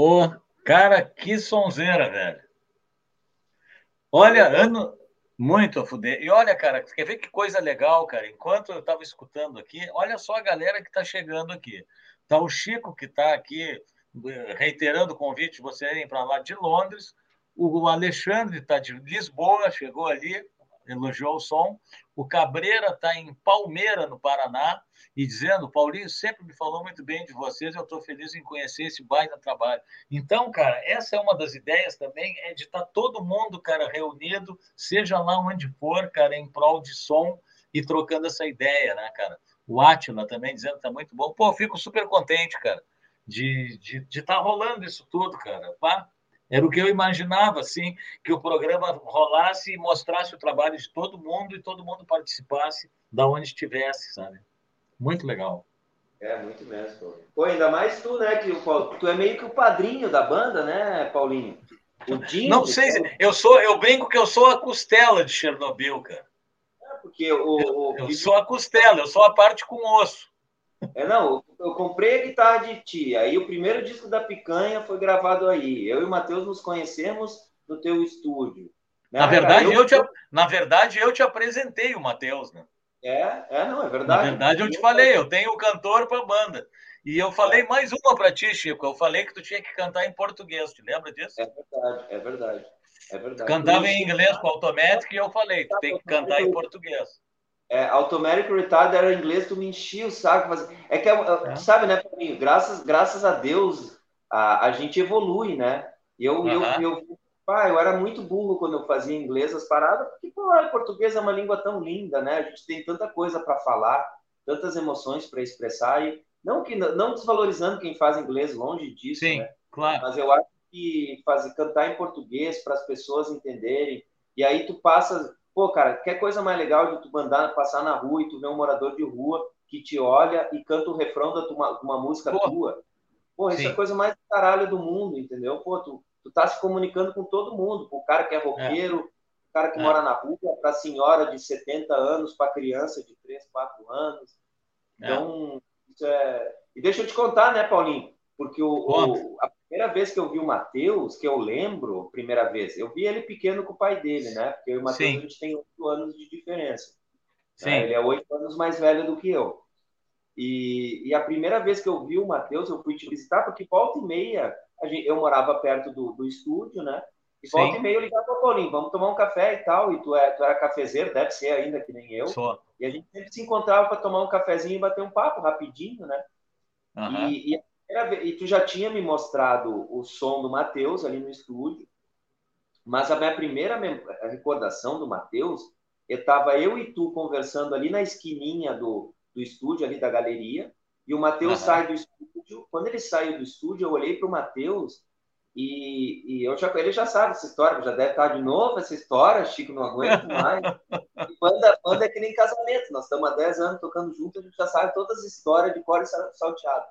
Pô, cara, que sonzeira, velho. Olha, ano muito a fuder. E olha, cara, quer ver que coisa legal, cara? Enquanto eu estava escutando aqui, olha só a galera que está chegando aqui. Tá o Chico que está aqui reiterando o convite de vocês irem para lá de Londres. O Alexandre está de Lisboa, chegou ali, elogiou o som. O Cabreira está em Palmeira, no Paraná, e dizendo: Paulinho sempre me falou muito bem de vocês, eu estou feliz em conhecer esse baita trabalho. Então, cara, essa é uma das ideias também, é de estar tá todo mundo, cara, reunido, seja lá onde for, cara, em prol de som e trocando essa ideia, né, cara? O Átila também dizendo que está muito bom. Pô, fico super contente, cara, de estar de, de tá rolando isso tudo, cara. Pá, era o que eu imaginava, assim, que o programa rolasse e mostrasse o trabalho de todo mundo e todo mundo participasse da onde estivesse, sabe? Muito legal. É, muito mesmo. Pô, ainda mais tu, né, que tu é meio que o padrinho da banda, né, Paulinho? O Dinho, Não sei, se, eu sou, eu brinco que eu sou a costela de Chernobyl, cara. É, porque o, eu, eu sou a costela, eu sou a parte com osso. É, não, eu comprei a guitarra de ti, aí o primeiro disco da Picanha foi gravado aí. Eu e o Matheus nos conhecemos no teu estúdio. Né? Na, verdade, eu... eu te, na verdade, eu te apresentei o Matheus, né? É, é, não, é verdade. Na verdade, eu te falei, eu tenho o cantor para a banda. E eu falei é. mais uma para ti, Chico. Eu falei que tu tinha que cantar em português, te lembra disso? É verdade, é verdade. É verdade. Cantava em inglês com automático e eu falei, tu tem que cantar em português. É, automatic retard era inglês, tu me enchia o saco. Mas... É que, é. é. sabe, né? Graças, graças a Deus, a, a gente evolui, né? E eu, eu, eu, pá, eu era muito burro quando eu fazia inglês as paradas, porque, pô, português é uma língua tão linda, né? A gente tem tanta coisa para falar, tantas emoções para expressar, e não, que, não desvalorizando quem faz inglês, longe disso, Sim, né? claro. Mas eu acho que fazer, cantar em português para as pessoas entenderem, e aí tu passa Pô, cara, quer coisa mais legal de tu mandar passar na rua e tu ver um morador de rua que te olha e canta o refrão da tua, uma música Pô. tua? Pô, isso Sim. é a coisa mais caralho do mundo, entendeu? Pô, tu, tu tá se comunicando com todo mundo, o cara que é roqueiro, é. o cara que é. mora na rua, pra senhora de 70 anos, pra criança de 3, 4 anos. É. Então, é. isso é... E deixa eu te contar, né, Paulinho? Porque o, o, a primeira vez que eu vi o Matheus, que eu lembro, primeira vez, eu vi ele pequeno com o pai dele, né? Porque eu e o Matheus, a gente tem oito anos de diferença. Né? Ele é oito anos mais velho do que eu. E, e, a primeira vez que eu vi o Matheus, eu fui te visitar, porque volta e meia, gente, eu morava perto do, do estúdio, né? E volta Sim. e meia eu ligava para o Paulinho, vamos tomar um café e tal. E tu, é, tu era cafezeiro, deve ser ainda que nem eu. Sou. E a gente sempre se encontrava para tomar um cafezinho e bater um papo rapidinho, né? Uhum. E, e e tu já tinha me mostrado o som do Matheus ali no estúdio, mas a minha primeira recordação do Matheus, estava eu e tu conversando ali na esquininha do, do estúdio, ali da galeria, e o Matheus uhum. sai do estúdio. Quando ele saiu do estúdio, eu olhei para o Matheus e, e eu já, ele já sabe essa história, já deve estar de novo essa história, Chico, não aguento mais. E banda, banda é que nem casamento, nós estamos há 10 anos tocando junto, a gente já sabe todas as histórias de cor e salteado.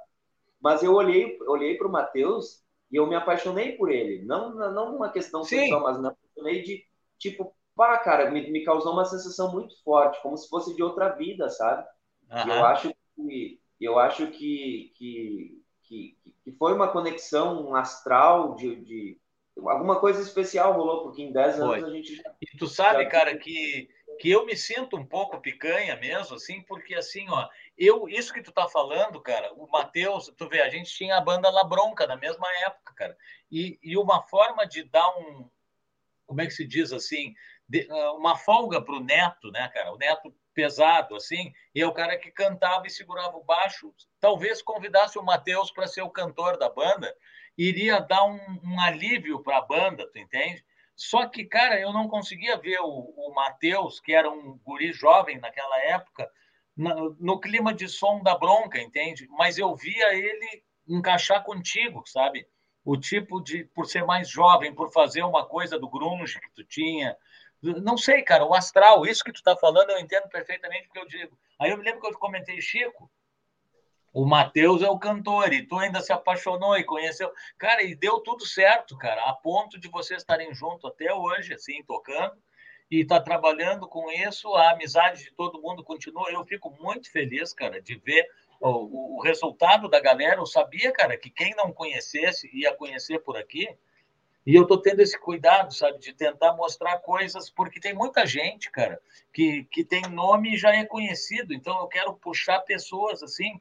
Mas eu olhei, olhei para o Matheus e eu me apaixonei por ele. Não, não uma questão Sim. sexual, mas me apaixonei de, tipo, pá, cara, me, me causou uma sensação muito forte, como se fosse de outra vida, sabe? Uhum. eu acho que eu acho que, que, que, que, foi uma conexão astral de, de alguma coisa especial rolou, porque em 10 anos a gente já, E tu sabe, já... cara, que, que eu me sinto um pouco picanha mesmo, assim, porque assim, ó, eu, isso que tu tá falando, cara, o Matheus, tu vê, a gente tinha a banda La Bronca na mesma época, cara. E, e uma forma de dar um, como é que se diz assim, de, ah, uma folga pro Neto, né, cara? O Neto pesado, assim, e é o cara que cantava e segurava o baixo. Talvez convidasse o Matheus para ser o cantor da banda, iria dar um, um alívio para a banda, tu entende? Só que, cara, eu não conseguia ver o, o Matheus, que era um guri jovem naquela época, no, clima de som da bronca, entende? Mas eu via ele encaixar contigo, sabe? O tipo de, por ser mais jovem, por fazer uma coisa do grunge que tu tinha. Não sei, cara, o astral, isso que tu tá falando, eu entendo perfeitamente o que eu digo. Aí eu me lembro que eu comentei, Chico, o Matheus é o cantor, e tu ainda se apaixonou e conheceu. Cara, e deu tudo certo, cara, a ponto de vocês estarem juntos até hoje, assim, tocando. E está trabalhando com isso, a amizade de todo mundo continua. Eu fico muito feliz, cara, de ver o, o resultado da galera. Eu sabia, cara, que quem não conhecesse ia conhecer por aqui. E eu estou tendo esse cuidado, sabe, de tentar mostrar coisas, porque tem muita gente, cara, que, que tem nome e já é conhecido. Então eu quero puxar pessoas assim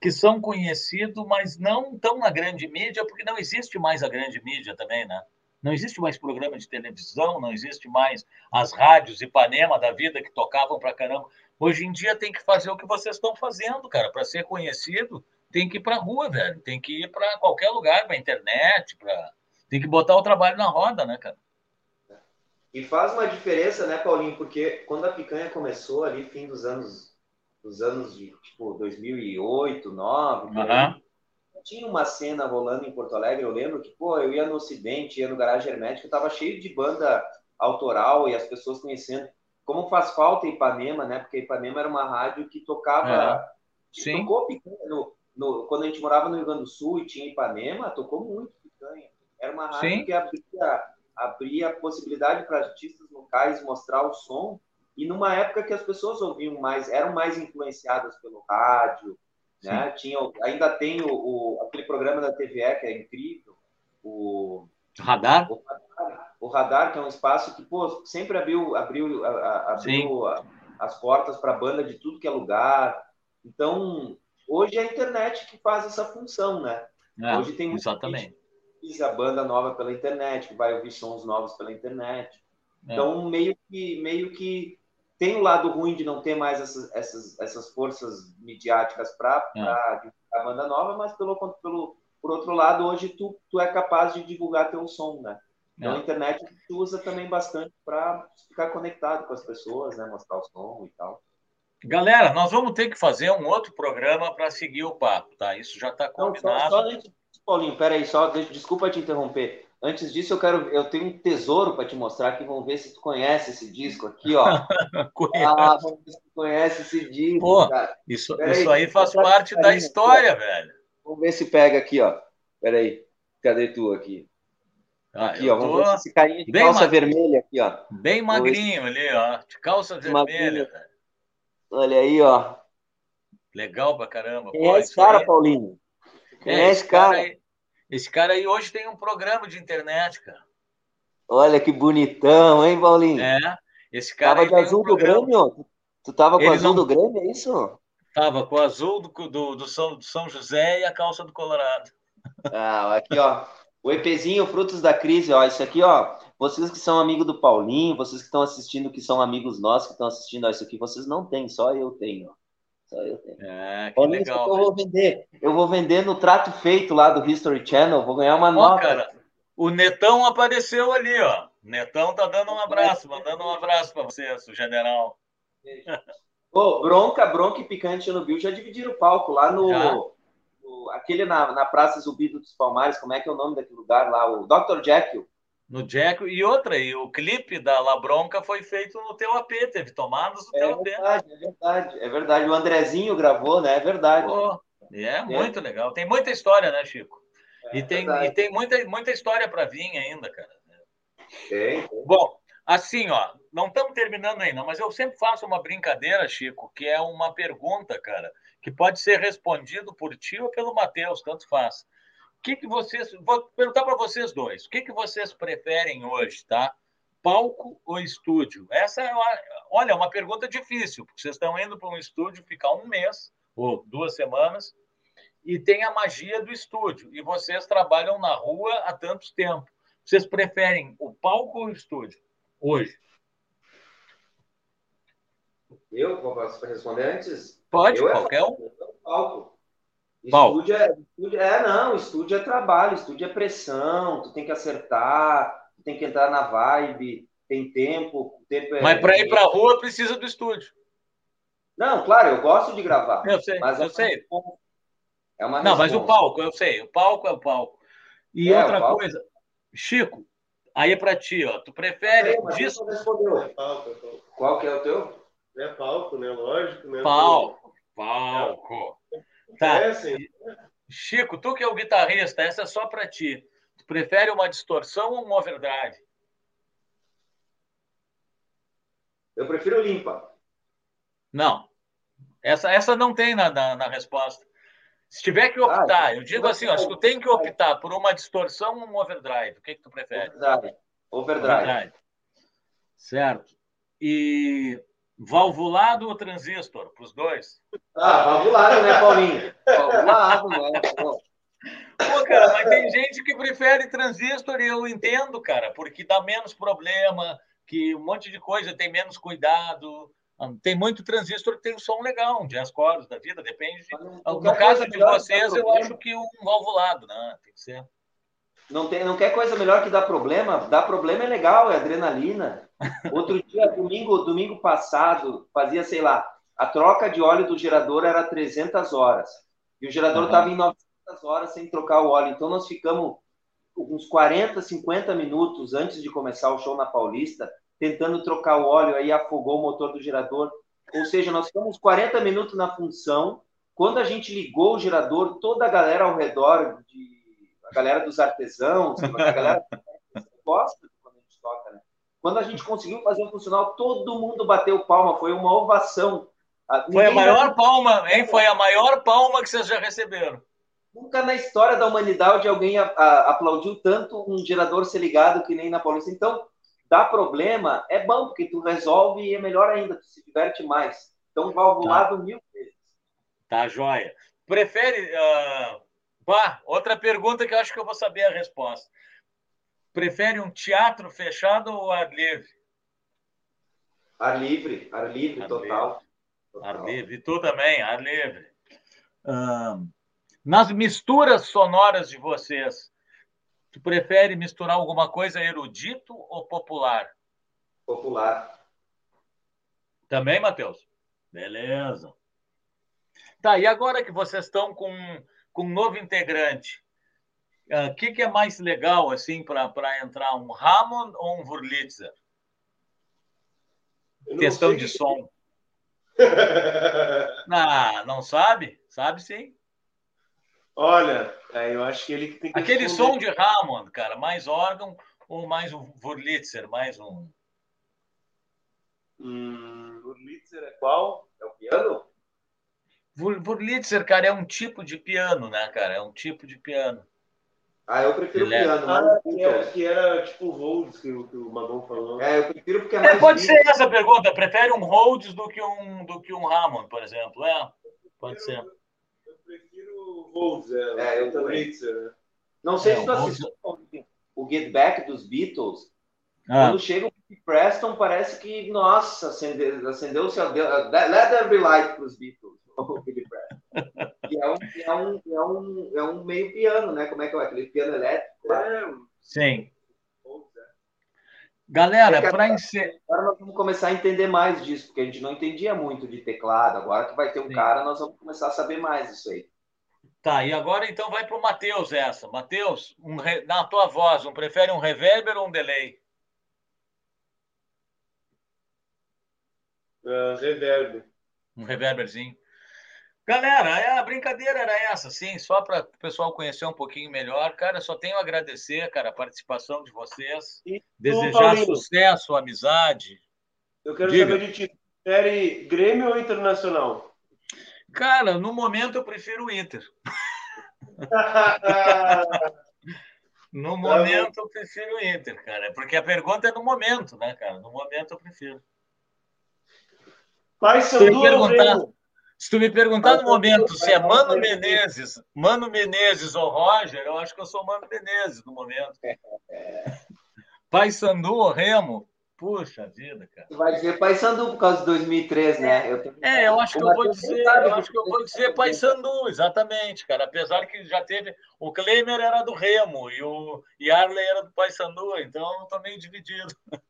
que são conhecidos, mas não estão na grande mídia, porque não existe mais a grande mídia também, né? Não existe mais programa de televisão, não existe mais as rádios Ipanema da vida que tocavam para caramba. Hoje em dia tem que fazer o que vocês estão fazendo, cara. Para ser conhecido, tem que ir para a rua, velho. Tem que ir para qualquer lugar, para internet, para tem que botar o trabalho na roda, né, cara? E faz uma diferença, né, Paulinho? Porque quando a picanha começou ali, fim dos anos dos anos de tipo 2008, 2009, uhum. Tinha uma cena rolando em Porto Alegre. Eu lembro que, pô, eu ia no Ocidente, ia no Garagem Hermético, tava cheio de banda autoral e as pessoas conhecendo. Como faz falta Ipanema, né? Porque Ipanema era uma rádio que tocava. É. Sim. Tocou picanha. No, no, quando a gente morava no Rio Grande do Sul e tinha Ipanema, tocou muito picanha. Era uma rádio Sim. que abria, abria possibilidade para artistas locais mostrar o som e numa época que as pessoas ouviam mais, eram mais influenciadas pelo rádio, né? Tinha, ainda tem o, o, aquele programa da TVE que é incrível, o Radar? O Radar, o Radar que é um espaço que pô, sempre abriu, abriu, abriu as portas para banda de tudo que é lugar. Então, hoje é a internet que faz essa função, né? É, hoje tem exatamente. gente a banda nova pela internet, que vai ouvir sons novos pela internet. É. Então, meio que, meio que tem o lado ruim de não ter mais essas, essas, essas forças midiáticas para é. a banda nova, mas pelo, pelo, por outro lado, hoje tu, tu é capaz de divulgar teu som, né? Então, é. a internet tu usa também bastante para ficar conectado com as pessoas, né? Mostrar o som e tal. Galera, nós vamos ter que fazer um outro programa para seguir o papo, tá? Isso já está combinado. Não, só, só, Paulinho, peraí, só, desculpa te interromper. Antes disso, eu quero, eu tenho um tesouro para te mostrar que vamos ver se tu conhece esse disco aqui, ó. ah, vamos ver se tu conhece esse disco, Pô, cara. Isso, isso aí, faz parte da história, aqui, velho. Vamos ver se pega aqui, ó. Peraí, cadê tu aqui? Ah, aqui, ó, vamos ver se esse carinha de calça vermelha aqui, ó. Bem magrinho ali, ó, de calça vermelha. Velho. Olha aí, ó. Legal pra caramba. Quem é esse cara, aí... Paulinho? Quem é, esse cara? cara. Esse cara aí hoje tem um programa de internet, cara. Olha que bonitão, hein, Paulinho? É. Esse cara tava de azul um do Grêmio? Tu tava com Ele azul não... do Grêmio, é isso? Tava com o azul do, do, do, São, do São José e a calça do Colorado. Ah, aqui, ó. O EPzinho Frutos da Crise, ó. Isso aqui, ó. Vocês que são amigos do Paulinho, vocês que estão assistindo, que são amigos nossos, que estão assistindo, ó, isso aqui vocês não têm, só eu tenho, ó. Só eu tenho. É, que legal. eu vou vender. Eu vou vender no trato feito lá do History Channel, vou ganhar uma ó, nota. Cara, o Netão apareceu ali, ó. Netão tá dando um abraço, mandando um abraço para você, o general. Pô, bronca, bronca e picante no Bill já dividiram o palco lá no, no, aquele na, na Praça Zumbido dos Palmares, como é que é o nome daquele lugar lá? O Dr. Jekyll no Jack. E outra, e o clipe da La Bronca foi feito no teu AP, teve tomadas no é teu verdade, AP. É verdade, é verdade. O Andrezinho gravou, né? É verdade. Pô, é, é muito legal. Tem muita história, né, Chico? É, e, tem, e tem muita, muita história para vir ainda, cara. Tem. Bom, assim, ó, não estamos terminando ainda, mas eu sempre faço uma brincadeira, Chico, que é uma pergunta, cara, que pode ser respondido por ti ou pelo Matheus, tanto faz que, que vocês. Vou perguntar para vocês dois. O que, que vocês preferem hoje, tá? Palco ou estúdio? Essa é uma, olha, é uma pergunta difícil, porque vocês estão indo para um estúdio ficar um mês ou duas semanas e tem a magia do estúdio. E vocês trabalham na rua há tanto tempo. Vocês preferem o palco ou o estúdio hoje? Eu posso responder antes? Pode, eu qualquer um. Palco. Estúdio é, estúdio é, não, estúdio é trabalho, estúdio é pressão, tu tem que acertar, tu tem que entrar na vibe, tem tempo. tempo é, mas para ir para a rua precisa do estúdio. Não, claro, eu gosto de gravar. Eu sei, mas eu é sei. É uma não, mas o palco, eu sei, o palco é o palco. E é, outra palco. coisa, Chico, aí é para ti, ó. Tu prefere. É, disco... Qual que é o teu? É palco, né? Lógico, né? Palco, palco. Tá. É assim. Chico, tu que é o guitarrista, essa é só para ti. Tu prefere uma distorção ou uma overdrive? Eu prefiro limpa. Não. Essa, essa não tem na, na, na resposta. Se tiver que optar, ah, eu digo assim, ó, se tu tem que optar por uma distorção ou um overdrive, o que, que tu prefere? Overdrive. Overdrive. overdrive. Certo. E valvulado ou transistor, para os dois? Ah, valvulado, né, Paulinho? Valvulado, né? Pô, cara, mas tem gente que prefere transistor e eu entendo, cara, porque dá menos problema, que um monte de coisa tem menos cuidado. Tem muito transistor que tem um som legal, um jazz chorus da vida, depende. De... No caso de vocês, eu acho que um valvulado, né? Tem que ser. Não, tem, não quer coisa melhor que dar problema? Dar problema é legal, é adrenalina. Outro dia, domingo, domingo passado, fazia, sei lá, a troca de óleo do gerador era 300 horas. E o gerador estava uhum. em 900 horas sem trocar o óleo. Então, nós ficamos uns 40, 50 minutos antes de começar o show na Paulista, tentando trocar o óleo, aí afogou o motor do gerador. Ou seja, nós ficamos 40 minutos na função. Quando a gente ligou o gerador, toda a galera ao redor, de, a galera dos artesãos, a galera gosta quando a gente toca, né? Quando a gente conseguiu fazer um funcional, todo mundo bateu palma, foi uma ovação. Ah, foi a maior palma, hein? Foi a maior palma que vocês já receberam. Nunca na história da humanidade alguém a, a, aplaudiu tanto um gerador ser ligado que nem na Paulista. Então, dá problema, é bom, porque tu resolve e é melhor ainda, tu se diverte mais. Então, valvulado tá. mil vezes. Tá, joia. Prefere. Uh... Bah, outra pergunta que eu acho que eu vou saber a resposta. Prefere um teatro fechado ou ar livre? Ar livre, ar livre, ar total. Total. Ar livre. E tu também, ar livre. Nas misturas sonoras de vocês, tu prefere misturar alguma coisa erudito ou popular? Popular. Também, Matheus? Beleza. Tá, e agora que vocês estão com, com um novo integrante, o uh, que, que é mais legal assim para entrar, um Hammond ou um Wurlitzer? Questão de som. ah, não sabe? Sabe sim. Olha, é, eu acho que ele tem que. Aquele som de Hammond, cara, mais órgão ou mais um Wurlitzer, mais um. Hum, Wurlitzer é qual? É o piano? Wurlitzer, cara, é um tipo de piano, né, cara? É um tipo de piano. Ah, eu prefiro Ele piano. É... Ah, que, era, que era tipo Rhodes que, que o Magon falou. É, eu prefiro porque é, é mais. É, pode ser essa pergunta. Prefere um Rhodes do que um, do que um Hammond, por exemplo. É, pode ser. Rhodes, é, é eu também. né? Não sei é, se tu assistiu o Get Back dos Beatles. Ah. Quando chega o Preston, parece que, nossa, acendeu, acendeu o céu. Let there be light para os Beatles, o Billy Preston. e é um, é, um, é, um, é um meio piano, né? Como é que é? Aquele piano elétrico. É. Sim. Galera, é para encerrar. Agora nós vamos começar a entender mais disso, porque a gente não entendia muito de teclado. Agora que vai ter um Sim. cara, nós vamos começar a saber mais disso aí. Tá, e agora então vai para o Matheus essa. Matheus, um re... na tua voz, um prefere um reverber ou um delay? Uh, reverb. Um reverberzinho. Galera, a brincadeira era essa, sim, só para o pessoal conhecer um pouquinho melhor. Cara, só tenho a agradecer, cara, a participação de vocês, e desejar sucesso, amizade. Eu quero Diga. saber de ti, prefere Grêmio ou Internacional? Cara, no momento eu prefiro o Inter. no momento eu prefiro o Inter, cara. Porque a pergunta é no momento, né, cara? No momento eu prefiro. Pai Sandu perguntar, Se tu me perguntar no momento se é Mano Menezes, Mano Menezes ou Roger, eu acho que eu sou Mano Menezes no momento. Pai Sandu ou Remo? Puxa vida, cara. vai dizer Paysandu por causa de 2003, né? Eu É, eu acho que eu vou dizer, eu acho que eu vou dizer Paysandu, exatamente, cara. Apesar que já teve. O Klemer era do Remo e o Yarley era do Paysandu, então eu tô meio dividido.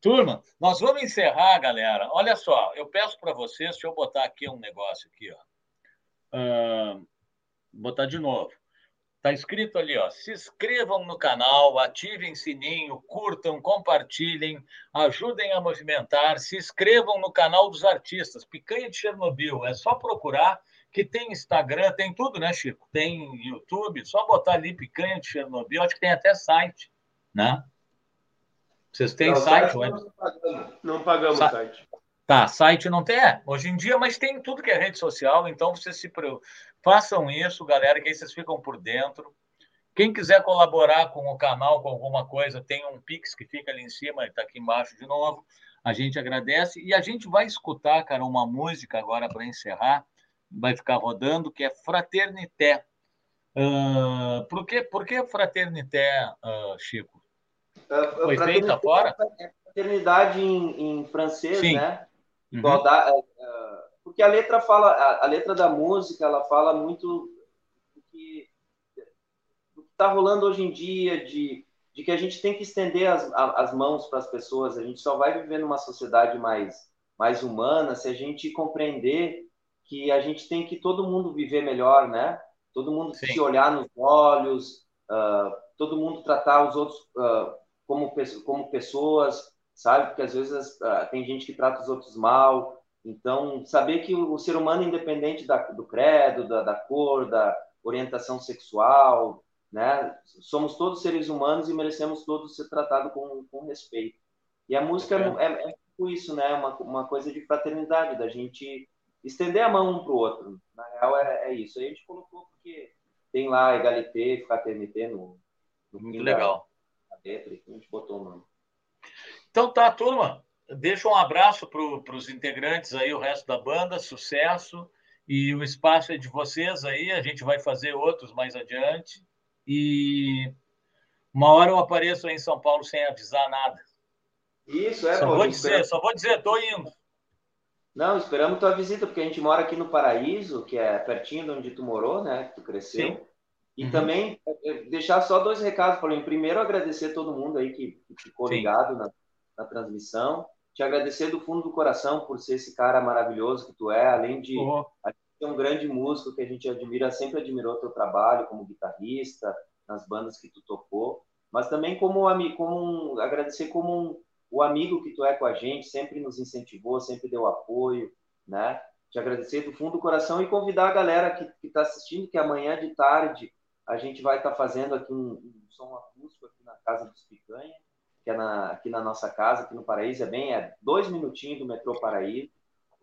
Turma, nós vamos encerrar, galera. Olha só, eu peço para vocês, deixa eu botar aqui um negócio aqui, ó. Uh, botar de novo. Está escrito ali, ó. Se inscrevam no canal, ativem sininho, curtam, compartilhem, ajudem a movimentar, se inscrevam no canal dos artistas, Picanha de Chernobyl. É só procurar que tem Instagram, tem tudo, né, Chico? Tem YouTube, só botar ali Picanha de Chernobyl, acho que tem até site, né? Vocês têm não, site? Não, não pagamos, não pagamos Sa site. Tá, site não tem, é, hoje em dia, mas tem tudo que é rede social, então vocês se façam isso, galera, que aí vocês ficam por dentro. Quem quiser colaborar com o canal, com alguma coisa, tem um Pix que fica ali em cima, está aqui embaixo de novo. A gente agradece e a gente vai escutar, cara, uma música agora para encerrar, vai ficar rodando, que é Fraternité. Uh, por, que, por que Fraternité, uh, Chico? Uh, Foi feita fora? É fraternidade em, em francês, Sim. né? Uhum. Igualdade, uh, porque a letra fala, a, a, letra da música, ela fala muito do que está rolando hoje em dia, de de que a gente tem que estender as, as mãos para as pessoas. A gente só vai viver numa sociedade mais, mais humana se a gente compreender que a gente tem que todo mundo viver melhor, né? Todo mundo Sim. se olhar nos olhos, uh, todo mundo tratar os outros uh, como, como pessoas, sabe? Porque às vezes uh, tem gente que trata os outros mal. Então, saber que o, o ser humano, independente da, do credo, da, da cor, da orientação sexual, né? Somos todos seres humanos e merecemos todos ser tratados com, com respeito. E a música é, é, é tipo isso, né? Uma, uma coisa de fraternidade, da gente estender a mão um para o outro. Na real, é, é isso. Aí a gente colocou porque tem lá egalité, fraternité no, no Muito legal. A gente botou o nome. Então tá, turma. Deixa um abraço para os integrantes aí, o resto da banda, sucesso. E o espaço é de vocês aí, a gente vai fazer outros mais adiante. E uma hora eu apareço aí em São Paulo sem avisar nada. Isso, é, Só vou dizer, só vou dizer, estou indo. Não, esperamos tua visita, porque a gente mora aqui no Paraíso, que é pertinho de onde tu morou, né? Que tu cresceu. Sim. E uhum. também é, é, deixar só dois recados, Paulinho. Primeiro, agradecer a todo mundo aí que, que ficou Sim. ligado na, na, transmissão. Te agradecer do fundo do coração por ser esse cara maravilhoso que tu é, além de oh é um grande músico que a gente admira, sempre admirou teu trabalho como guitarrista, nas bandas que tu tocou, mas também como, amigo, como um, agradecer como um, o amigo que tu é com a gente, sempre nos incentivou, sempre deu apoio, né? Te agradecer do fundo do coração e convidar a galera que está assistindo que amanhã de tarde a gente vai estar tá fazendo aqui um, um, som acústico aqui na Casa dos Picanha, que é na, aqui na nossa casa, aqui no Paraíso, é bem, é dois minutinhos do metrô Paraíso,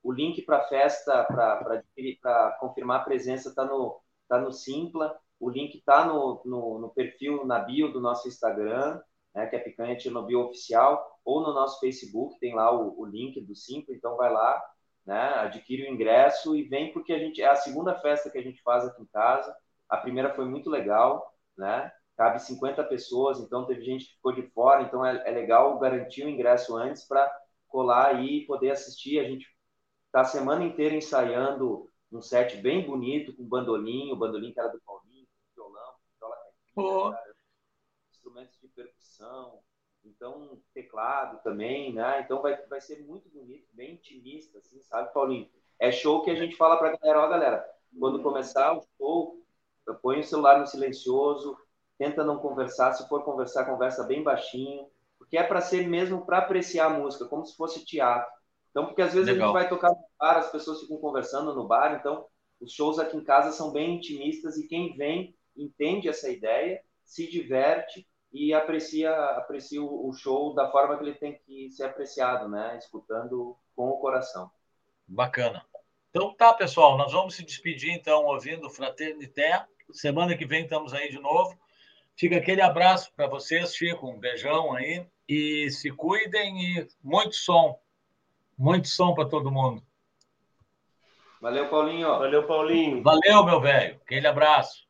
o link para a festa, para confirmar a presença, está no, tá no Simpla. O link está no, no, no, perfil, na bio do nosso Instagram, né, que é Picanha Chernobyl Oficial, ou no nosso Facebook, tem lá o, o link do Simpla. Então, vai lá, né, adquire o ingresso e vem, porque a gente é a segunda festa que a gente faz aqui em casa. A primeira foi muito legal, né? Cabe 50 pessoas, então teve gente que ficou de fora, então é, é legal garantir o ingresso antes para colar aí e poder assistir. A gente Tá a semana inteira ensaiando um set bem bonito, com bandolim, o bandolim que era do Paulinho, violão, viola oh. instrumentos de percussão, então teclado também, né? Então vai, vai ser muito bonito, bem intimista, assim, sabe, Paulinho? É show que a gente fala pra galera, ó, galera, quando começar o show, põe o celular no silencioso, tenta não conversar, se for conversar, conversa bem baixinho, porque é para ser mesmo para apreciar a música, como se fosse teatro. Então, porque às vezes Legal. a gente vai tocar no bar, as pessoas ficam conversando no bar, então os shows aqui em casa são bem intimistas e quem vem entende essa ideia, se diverte e aprecia aprecia o show da forma que ele tem que ser apreciado, né? Escutando com o coração. Bacana. Então tá, pessoal, nós vamos se despedir então ouvindo Fraternité. Semana que vem estamos aí de novo. Fica aquele abraço para vocês, Chico, um beijão aí e se cuidem e muito som. Muito som para todo mundo. Valeu, Paulinho. Valeu, Paulinho. Valeu, meu velho. Aquele abraço.